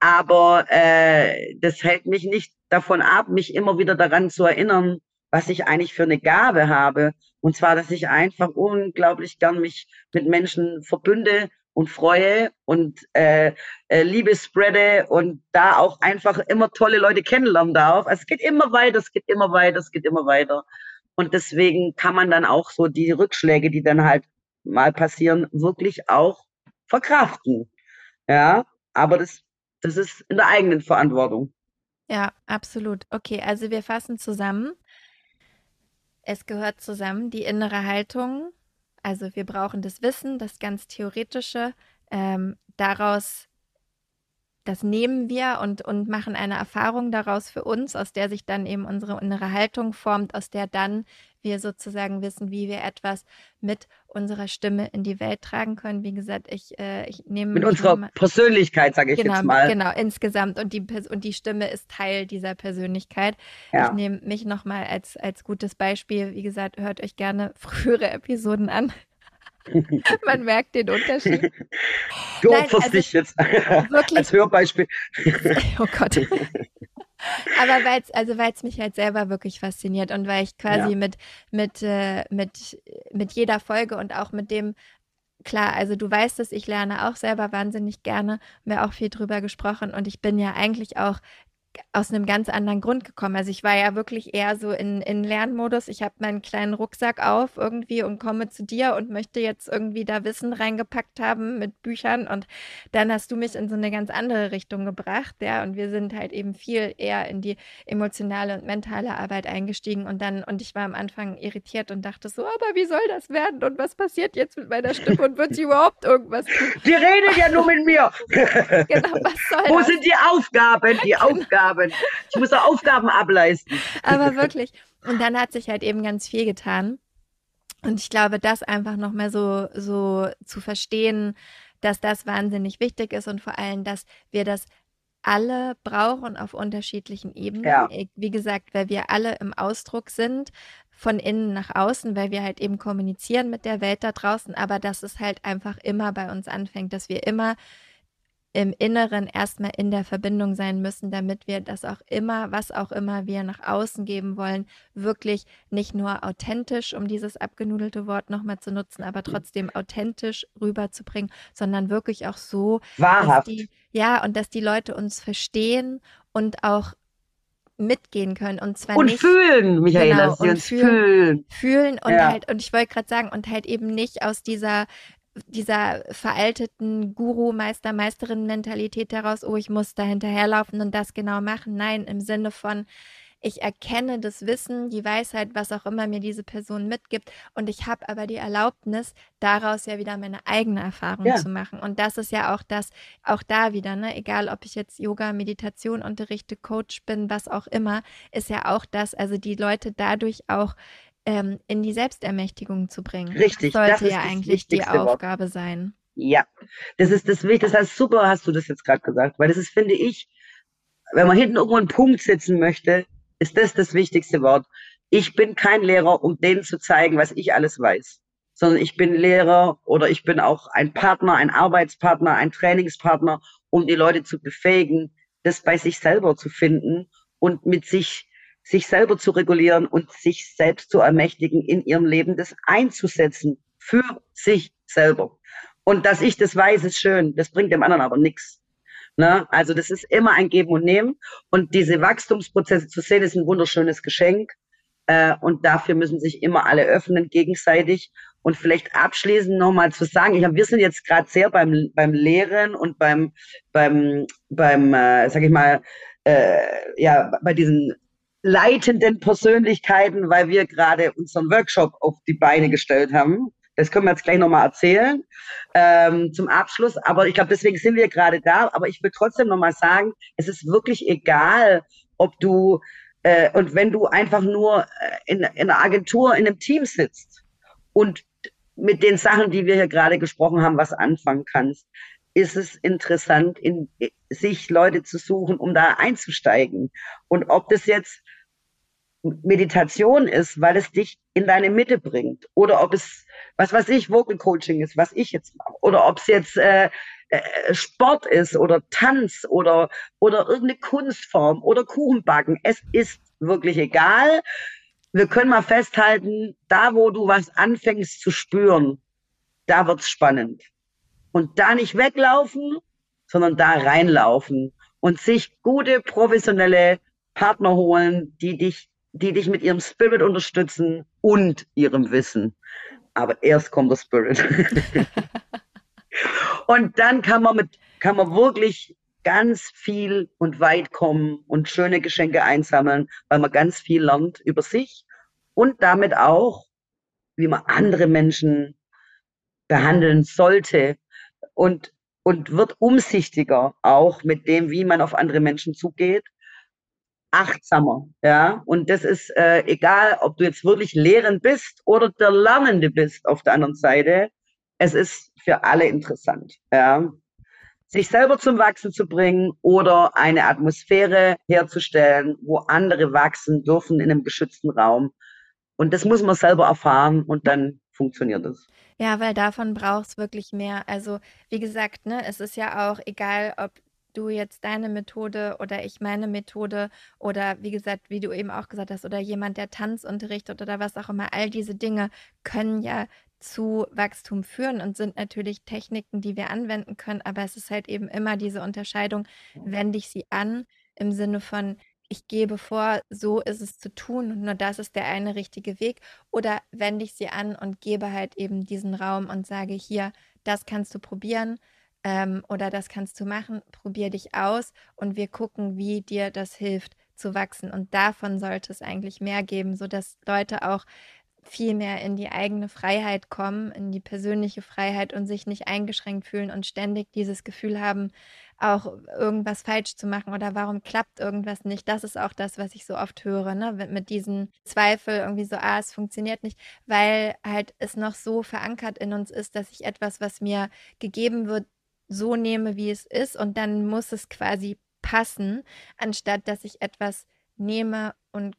Aber äh, das hält mich nicht davon ab, mich immer wieder daran zu erinnern, was ich eigentlich für eine Gabe habe. Und zwar, dass ich einfach unglaublich gern mich mit Menschen verbünde und freue und äh, äh, Liebe spreade und da auch einfach immer tolle Leute kennenlernen darf. Also es geht immer weiter, es geht immer weiter, es geht immer weiter. Und deswegen kann man dann auch so die Rückschläge, die dann halt mal passieren, wirklich auch verkraften. Ja, aber das, das ist in der eigenen Verantwortung. Ja, absolut. Okay, also wir fassen zusammen. Es gehört zusammen die innere Haltung. Also wir brauchen das Wissen, das ganz Theoretische. Ähm, daraus, das nehmen wir und, und machen eine Erfahrung daraus für uns, aus der sich dann eben unsere innere Haltung formt, aus der dann wir sozusagen wissen, wie wir etwas mit unserer Stimme in die Welt tragen können. Wie gesagt, ich, äh, ich nehme. Mit unserer mal, Persönlichkeit, sage ich genau, jetzt mal. Genau, insgesamt. Und die, und die Stimme ist Teil dieser Persönlichkeit. Ja. Ich nehme mich nochmal als, als gutes Beispiel. Wie gesagt, hört euch gerne (laughs) frühere Episoden an. (laughs) Man merkt den Unterschied. Du opferst also, dich jetzt (laughs) wirklich, als Hörbeispiel. (laughs) oh Gott. Aber weil es also weil's mich halt selber wirklich fasziniert und weil ich quasi ja. mit, mit, äh, mit, mit jeder Folge und auch mit dem, klar, also du weißt es, ich lerne auch selber wahnsinnig gerne, wir auch viel drüber gesprochen und ich bin ja eigentlich auch aus einem ganz anderen Grund gekommen. Also ich war ja wirklich eher so in, in Lernmodus. Ich habe meinen kleinen Rucksack auf irgendwie und komme zu dir und möchte jetzt irgendwie da Wissen reingepackt haben mit Büchern. Und dann hast du mich in so eine ganz andere Richtung gebracht, ja. Und wir sind halt eben viel eher in die emotionale und mentale Arbeit eingestiegen. Und dann, und ich war am Anfang irritiert und dachte so, aber wie soll das werden? Und was passiert jetzt mit meiner Stimme? Und wird sie überhaupt irgendwas tun? Die redet ja nur mit mir. (laughs) genau, was soll Wo das? sind die Aufgaben? Die genau. Aufgaben. Aufgaben. Ich muss auch Aufgaben ableisten. Aber wirklich. Und dann hat sich halt eben ganz viel getan. Und ich glaube, das einfach noch mal so, so zu verstehen, dass das wahnsinnig wichtig ist und vor allem, dass wir das alle brauchen auf unterschiedlichen Ebenen. Ja. Wie gesagt, weil wir alle im Ausdruck sind, von innen nach außen, weil wir halt eben kommunizieren mit der Welt da draußen, aber dass es halt einfach immer bei uns anfängt, dass wir immer im Inneren erstmal in der Verbindung sein müssen, damit wir das auch immer, was auch immer wir nach außen geben wollen, wirklich nicht nur authentisch, um dieses abgenudelte Wort nochmal zu nutzen, aber trotzdem authentisch rüberzubringen, sondern wirklich auch so, Wahrhaft. Die, ja, und dass die Leute uns verstehen und auch mitgehen können und zwar und nicht fühlen, Michaela, genau, und fühlen, fühlen. fühlen und Ja. halt und ich wollte gerade sagen und halt eben nicht aus dieser dieser veralteten Guru, Meister, Meisterin-Mentalität heraus, oh, ich muss da hinterherlaufen und das genau machen. Nein, im Sinne von, ich erkenne das Wissen, die Weisheit, was auch immer mir diese Person mitgibt und ich habe aber die Erlaubnis, daraus ja wieder meine eigene Erfahrung Ja. zu machen. Und das ist ja auch das, auch da wieder, ne? egal ob ich jetzt Yoga, Meditation unterrichte, Coach bin, was auch immer, ist ja auch das, also die Leute dadurch auch ähm, in die Selbstermächtigung zu bringen. Richtig, Sollte das ja das eigentlich die wichtigste Wort. Aufgabe sein. Ja, das ist das Wichtigste. Das heißt, super hast du das jetzt gerade gesagt, weil das ist, finde ich, wenn man hinten irgendwo einen Punkt setzen möchte, ist das das wichtigste Wort. Ich bin kein Lehrer, um denen zu zeigen, was ich alles weiß, sondern ich bin Lehrer oder ich bin auch ein Partner, ein Arbeitspartner, ein Trainingspartner, um die Leute zu befähigen, das bei sich selber zu finden und mit sich sich selber zu regulieren und sich selbst zu ermächtigen, in ihrem Leben das einzusetzen für sich selber. Und dass ich das weiß, ist schön. Das bringt dem anderen aber nichts. Ne? Also das ist immer ein Geben und Nehmen. Und diese Wachstumsprozesse zu sehen, ist ein wunderschönes Geschenk. Äh, und dafür müssen sich immer alle öffnen, gegenseitig. Und vielleicht abschließend nochmal zu sagen, ich hab, wir sind jetzt gerade sehr beim, beim Lehren und beim, beim, beim äh, sag ich mal, äh, ja, bei diesen leitenden Persönlichkeiten, weil wir gerade unseren Workshop auf die Beine gestellt haben. Das können wir jetzt gleich nochmal erzählen ähm, zum Abschluss. Aber ich glaube, deswegen sind wir gerade da. Aber ich will trotzdem nochmal sagen, es ist wirklich egal, ob du äh, und wenn du einfach nur äh, in, in einer Agentur, in einem Team sitzt und mit den Sachen, die wir hier gerade gesprochen haben, was anfangen kannst, ist es interessant, in sich Leute zu suchen, um da einzusteigen. Und ob das jetzt Meditation ist, weil es dich in deine Mitte bringt, oder ob es, was weiß ich, Vocal Coaching ist, was ich jetzt mache, oder ob es jetzt äh, äh, Sport ist oder Tanz oder, oder irgendeine Kunstform oder Kuchenbacken. Es ist wirklich egal. Wir können mal festhalten, da wo du was anfängst zu spüren, da wird's spannend. Und da nicht weglaufen, sondern da reinlaufen und sich gute professionelle Partner holen, die dich, die dich mit ihrem Spirit unterstützen und ihrem Wissen. Aber erst kommt der Spirit. (laughs) und dann kann man mit, kann man wirklich ganz viel und weit kommen und schöne Geschenke einsammeln, weil man ganz viel lernt über sich und damit auch, wie man andere Menschen behandeln sollte und, und wird umsichtiger auch mit dem, wie man auf andere Menschen zugeht, achtsamer, ja. Und das ist äh, egal, ob du jetzt wirklich lehrend bist oder der Lernende bist auf der anderen Seite. Es ist für alle interessant, ja. Sich selber zum Wachsen zu bringen oder eine Atmosphäre herzustellen, wo andere wachsen dürfen in einem geschützten Raum. Und das muss man selber erfahren und dann funktioniert es. Ja, weil davon brauchst wirklich mehr. Also, wie gesagt, ne, es ist ja auch egal, ob du jetzt deine Methode oder ich meine Methode oder wie gesagt, wie du eben auch gesagt hast, oder jemand, der Tanz unterrichtet oder was auch immer, all diese Dinge können ja zu Wachstum führen und sind natürlich Techniken, die wir anwenden können, aber es ist halt eben immer diese Unterscheidung, wende ich sie an im Sinne von, ich gebe vor, so ist es zu tun und nur das ist der eine richtige Weg oder wende ich sie an und gebe halt eben diesen Raum und sage hier, das kannst du probieren ähm, oder das kannst du machen, probier dich aus und wir gucken, wie dir das hilft zu wachsen und davon sollte es eigentlich mehr geben, sodass Leute auch viel mehr in die eigene Freiheit kommen, in die persönliche Freiheit und sich nicht eingeschränkt fühlen und ständig dieses Gefühl haben, auch irgendwas falsch zu machen oder warum klappt irgendwas nicht. Das ist auch das, was ich so oft höre, ne? mit diesen Zweifel irgendwie so, ah, es funktioniert nicht, weil halt es noch so verankert in uns ist, dass ich etwas, was mir gegeben wird, so nehme, wie es ist und dann muss es quasi passen, anstatt dass ich etwas nehme und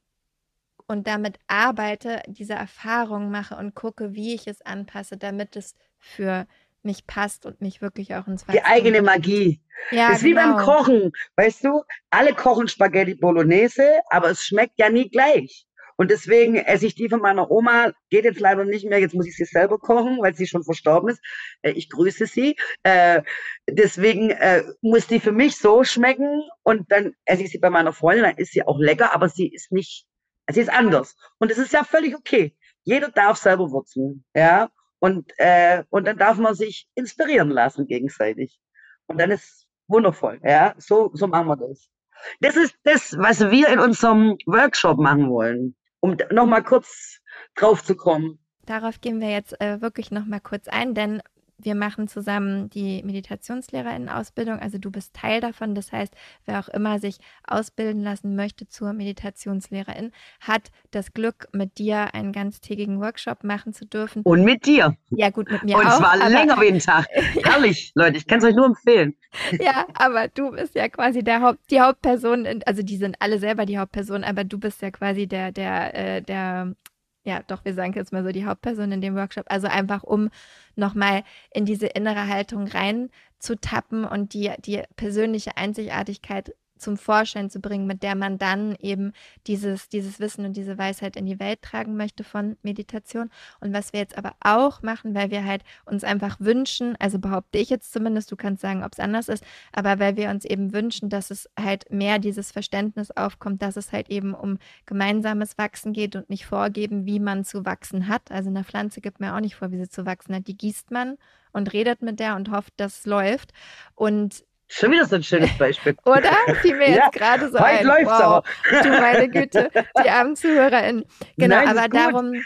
und damit arbeite, diese Erfahrung mache und gucke, wie ich es anpasse, damit es für mich passt und mich wirklich auch ins Wachstum Die eigene Magie. Ja, das ist genau. wie beim genau. Kochen. Weißt du, alle kochen Spaghetti Bolognese, aber es schmeckt ja nie gleich. Und deswegen esse ich die von meiner Oma, geht jetzt leider nicht mehr, jetzt muss ich sie selber kochen, weil sie schon verstorben ist. Äh, ich grüße sie. Äh, deswegen äh, muss die für mich so schmecken und dann esse ich sie bei meiner Freundin, dann ist sie auch lecker, aber sie ist nicht, sie ist anders. Und es ist ja völlig okay. Jeder darf selber wurzeln, ja. Und, äh, und dann darf man sich inspirieren lassen gegenseitig. Und dann ist wundervoll, ja. So, so machen wir das. Das ist das, was wir in unserem Workshop machen wollen um nochmal kurz drauf zu kommen. Darauf gehen wir jetzt äh, wirklich nochmal kurz ein, denn wir machen zusammen die Meditationslehrerinnen-Ausbildung. Also du bist Teil davon. Das heißt, wer auch immer sich ausbilden lassen möchte zur Meditationslehrerin, hat das Glück, mit dir einen ganztägigen Workshop machen zu dürfen. Und mit dir. Ja, gut, mit mir Und auch. Und zwar länger wie ein Tag. (laughs) Herrlich, Leute. Ich kann es euch nur empfehlen. Ja, aber du bist ja quasi der Haupt, die Hauptperson. Also die sind alle selber die Hauptperson, aber du bist ja quasi der, der, äh, der ja, doch, wir sagen jetzt mal so die Hauptperson in dem Workshop. Also einfach, um nochmal in diese innere Haltung reinzutappen und die, die persönliche Einzigartigkeit zum Vorschein zu bringen, mit der man dann eben dieses, dieses Wissen und diese Weisheit in die Welt tragen möchte von Meditation. Und was wir jetzt aber auch machen, weil wir halt uns einfach wünschen, also behaupte ich jetzt zumindest, du kannst sagen, ob es anders ist, aber weil wir uns eben wünschen, dass es halt mehr dieses Verständnis aufkommt, dass es halt eben um gemeinsames Wachsen geht und nicht vorgeben, wie man zu wachsen hat. Also eine Pflanze gibt mir auch nicht vor, wie sie zu wachsen hat. Die gießt man und redet mit der und hofft, dass es läuft. Und Schon wieder so ein schönes Beispiel. (laughs) Oder? Fiel mir (laughs) ja, jetzt gerade so heute ein. läuft's wow, aber. Du meine Güte, die (laughs) armen ZuhörerInnen. Genau, Nein, aber darum,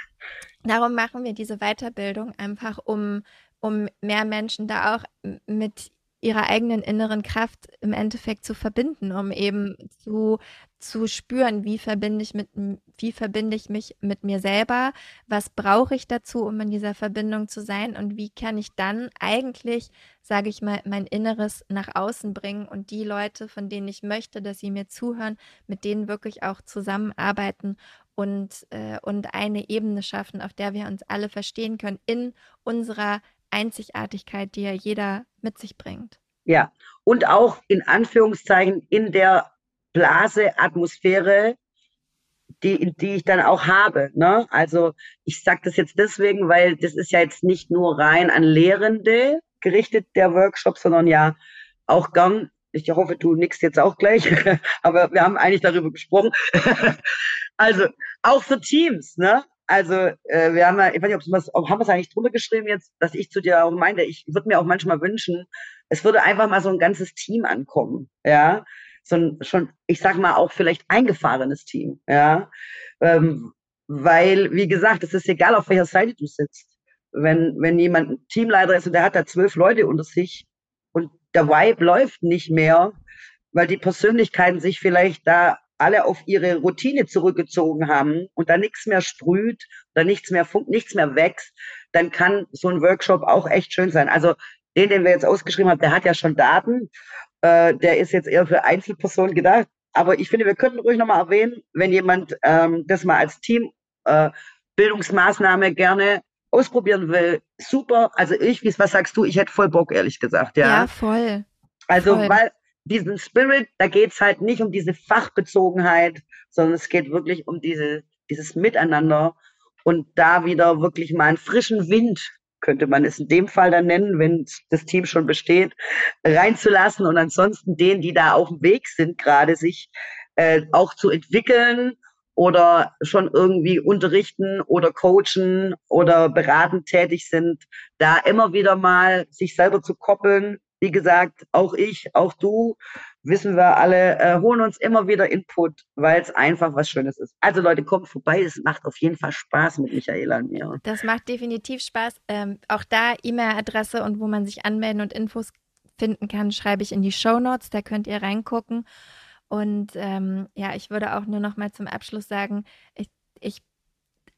darum machen wir diese Weiterbildung einfach, um, um mehr Menschen da auch mit ihrer eigenen inneren Kraft im Endeffekt zu verbinden, um eben zu, zu spüren, wie verbinde ich mit, wie verbinde ich mich mit mir selber, was brauche ich dazu, um in dieser Verbindung zu sein? Und wie kann ich dann eigentlich, sage ich mal, mein Inneres nach außen bringen und die Leute, von denen ich möchte, dass sie mir zuhören, mit denen wirklich auch zusammenarbeiten und, äh, und eine Ebene schaffen, auf der wir uns alle verstehen können in unserer Einzigartigkeit, die ja jeder mit sich bringt. Ja, und auch in Anführungszeichen in der Blase, Atmosphäre, die, die ich dann auch habe. Ne? Also ich sage das jetzt deswegen, weil das ist ja jetzt nicht nur rein an Lehrende gerichtet, der Workshop, sondern ja auch gern, ich hoffe, du nix jetzt auch gleich, (laughs) aber wir haben eigentlich darüber gesprochen. (laughs) also auch für Teams, ne? Also äh, wir haben ja, ich weiß nicht, was, haben wir es eigentlich drunter geschrieben jetzt, dass ich zu dir auch meinte, ich würde mir auch manchmal wünschen, es würde einfach mal so ein ganzes Team ankommen, ja, so ein schon, ich sag mal auch vielleicht eingefahrenes Team, ja, ähm, weil wie gesagt, es ist egal, auf welcher Seite du sitzt. Wenn wenn jemand Teamleiter ist und der hat da zwölf Leute unter sich und der Vibe läuft nicht mehr, weil die Persönlichkeiten sich vielleicht da alle auf ihre Routine zurückgezogen haben und da nichts mehr sprüht, da nichts mehr funkt, nichts mehr wächst, dann kann so ein Workshop auch echt schön sein. Also den, den wir jetzt ausgeschrieben haben, der hat ja schon Daten. Äh, der ist jetzt eher für Einzelpersonen gedacht. Aber ich finde, wir könnten ruhig nochmal erwähnen, wenn jemand ähm, das mal als Team äh, gerne ausprobieren will, super. Also ich, wie was sagst du? Ich hätte voll Bock, ehrlich gesagt. Ja, ja voll. Also, voll. weil diesen Spirit, da geht es halt nicht um diese Fachbezogenheit, sondern es geht wirklich um diese, dieses Miteinander. Und da wieder wirklich mal einen frischen Wind, könnte man es in dem Fall dann nennen, wenn das Team schon besteht, reinzulassen und ansonsten denen, die da auf dem Weg sind, gerade sich äh, auch zu entwickeln oder schon irgendwie unterrichten oder coachen oder beratend tätig sind, da immer wieder mal sich selber zu koppeln wie gesagt, auch ich, auch du, wissen wir alle, äh, holen uns immer wieder Input, weil es einfach was Schönes ist. Also Leute, kommt vorbei, es macht auf jeden Fall Spaß mit Michaela und mir. Das macht definitiv Spaß. Ähm, auch da E-Mail-Adresse und wo man sich anmelden und Infos finden kann, schreibe ich in die Show Notes, da könnt ihr reingucken. Und ähm, ja, ich würde auch nur noch mal zum Abschluss sagen, ich, ich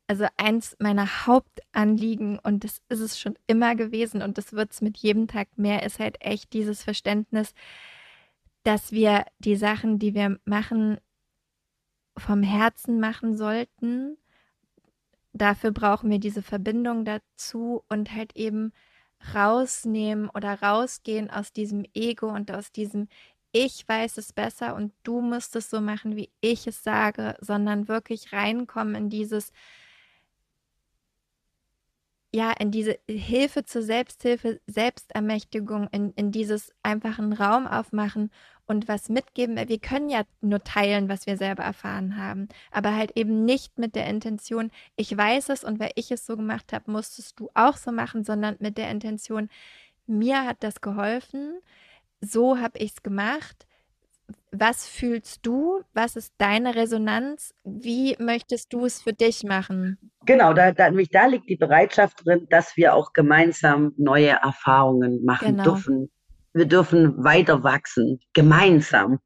also eins meiner Hauptanliegen, und das ist es schon immer gewesen und das wird es mit jedem Tag mehr, ist halt echt dieses Verständnis, dass wir die Sachen, die wir machen, vom Herzen machen sollten. Dafür brauchen wir diese Verbindung dazu und halt eben rausnehmen oder rausgehen aus diesem Ego und aus diesem ich weiß es besser und du musst es so machen, wie ich es sage, sondern wirklich reinkommen in dieses ja, in diese Hilfe zur Selbsthilfe, Selbstermächtigung, in, in dieses einfachen Raum aufmachen und was mitgeben. Wir können ja nur teilen, was wir selber erfahren haben, aber halt eben nicht mit der Intention, ich weiß es und weil ich es so gemacht habe, musstest du auch so machen, sondern mit der Intention, mir hat das geholfen, so habe ich es gemacht. Was fühlst du? Was ist deine Resonanz? Wie möchtest du es für dich machen? Genau, da, da, da liegt die Bereitschaft drin, dass wir auch gemeinsam neue Erfahrungen machen genau. dürfen. Wir dürfen weiter wachsen, gemeinsam.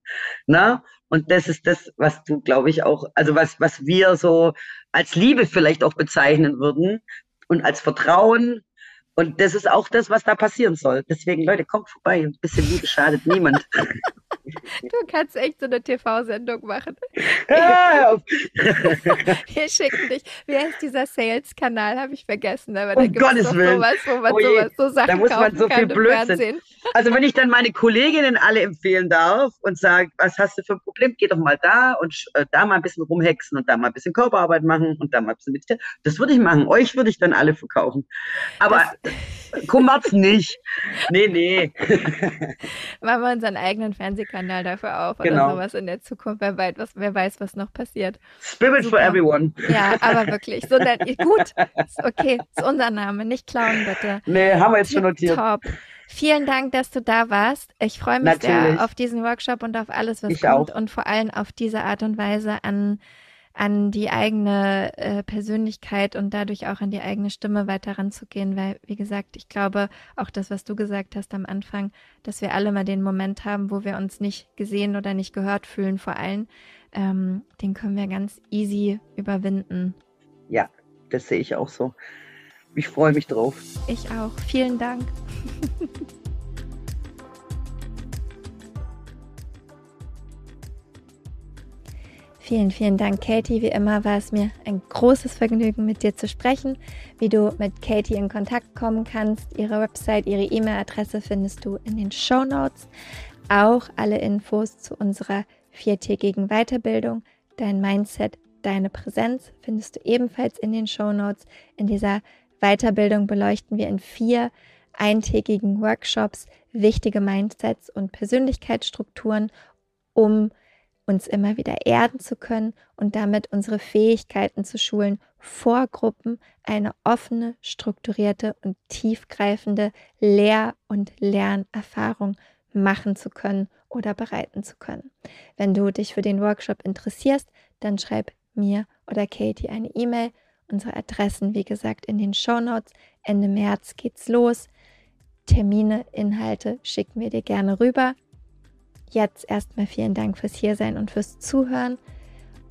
Ne? Und das ist das, was du, glaube ich, auch, also was, was wir so als Liebe vielleicht auch bezeichnen würden und als Vertrauen und das ist auch das, was da passieren soll. Deswegen, Leute, kommt vorbei. Ein bisschen Liebe schadet niemand. (laughs) Du kannst echt so eine TV-Sendung machen. Ja, (laughs) Wir schicken dich. Wie heißt dieser Sales-Kanal? Habe ich vergessen. Aber da um Gottes Willen. Sowas, wo man oh sowas, so Sachen da muss man so viel Blödsinn. Also wenn ich dann meine Kolleginnen alle empfehlen darf und sage, was hast du für ein Problem? Geh doch mal da und äh, da mal ein bisschen rumhexen und da mal ein bisschen Körperarbeit machen und da mal ein bisschen meditieren. Das würde ich machen. Euch würde ich dann alle verkaufen. Aber Kummert's nicht. Nee, nee. (laughs) Machen wir unseren eigenen Fernsehkanal dafür auf genau. oder sowas in der Zukunft. Wer weiß, was, wer weiß, was noch passiert. Spirit Super. for everyone. Ja, aber (laughs) wirklich. So, dann, gut, okay, ist unser Name. Nicht klauen, bitte. Nee, haben wir jetzt schon notiert. Top. Vielen Dank, dass du da warst. Ich freue mich Natürlich. sehr auf diesen Workshop und auf alles, was ich kommt auch. und vor allem auf diese Art und Weise an an die eigene äh, Persönlichkeit und dadurch auch an die eigene Stimme weiter ranzugehen, weil, wie gesagt, ich glaube, auch das, was du gesagt hast am Anfang, dass wir alle mal den Moment haben, wo wir uns nicht gesehen oder nicht gehört fühlen, vor allem, ähm, den können wir ganz easy überwinden. Ja, das sehe ich auch so. Ich freue mich drauf. Ich auch. Vielen Dank. (laughs) Vielen, vielen Dank, Katie. Wie immer war es mir ein großes Vergnügen, mit dir zu sprechen. Wie du mit Katie in Kontakt kommen kannst, ihre Website, ihre E-Mail-Adresse findest du in den Show Notes. Auch alle Infos zu unserer viertägigen Weiterbildung, dein Mindset, deine Präsenz findest du ebenfalls in den Show Notes. In dieser Weiterbildung beleuchten wir in vier eintägigen Workshops wichtige Mindsets und Persönlichkeitsstrukturen, um uns immer wieder erden zu können und damit unsere Fähigkeiten zu schulen, vor Gruppen eine offene, strukturierte und tiefgreifende Lehr- und Lernerfahrung machen zu können oder bereiten zu können. Wenn du dich für den Workshop interessierst, dann schreib mir oder Katie eine E-Mail. Unsere Adressen, wie gesagt, in den Show Notes. Ende März geht's los. Termine, Inhalte schicken wir dir gerne rüber. Jetzt erstmal vielen Dank fürs Hiersein und fürs Zuhören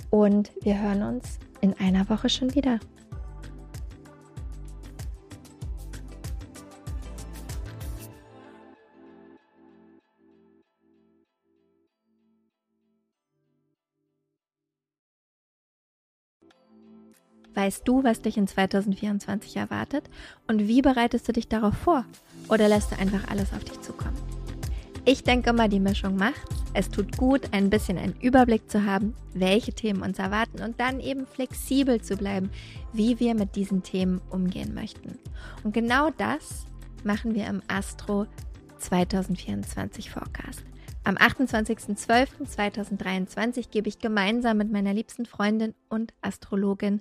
und wir hören uns in einer Woche schon wieder. Weißt du, was dich in 2024 erwartet und wie bereitest du dich darauf vor? Oder lässt du einfach alles auf dich zukommen? Ich denke mal, die Mischung macht. Es tut gut, ein bisschen einen Überblick zu haben, welche Themen uns erwarten und dann eben flexibel zu bleiben, wie wir mit diesen Themen umgehen möchten. Und genau das machen wir im Astro 2024 Forecast. Am 28.12.2023 gebe ich gemeinsam mit meiner liebsten Freundin und Astrologin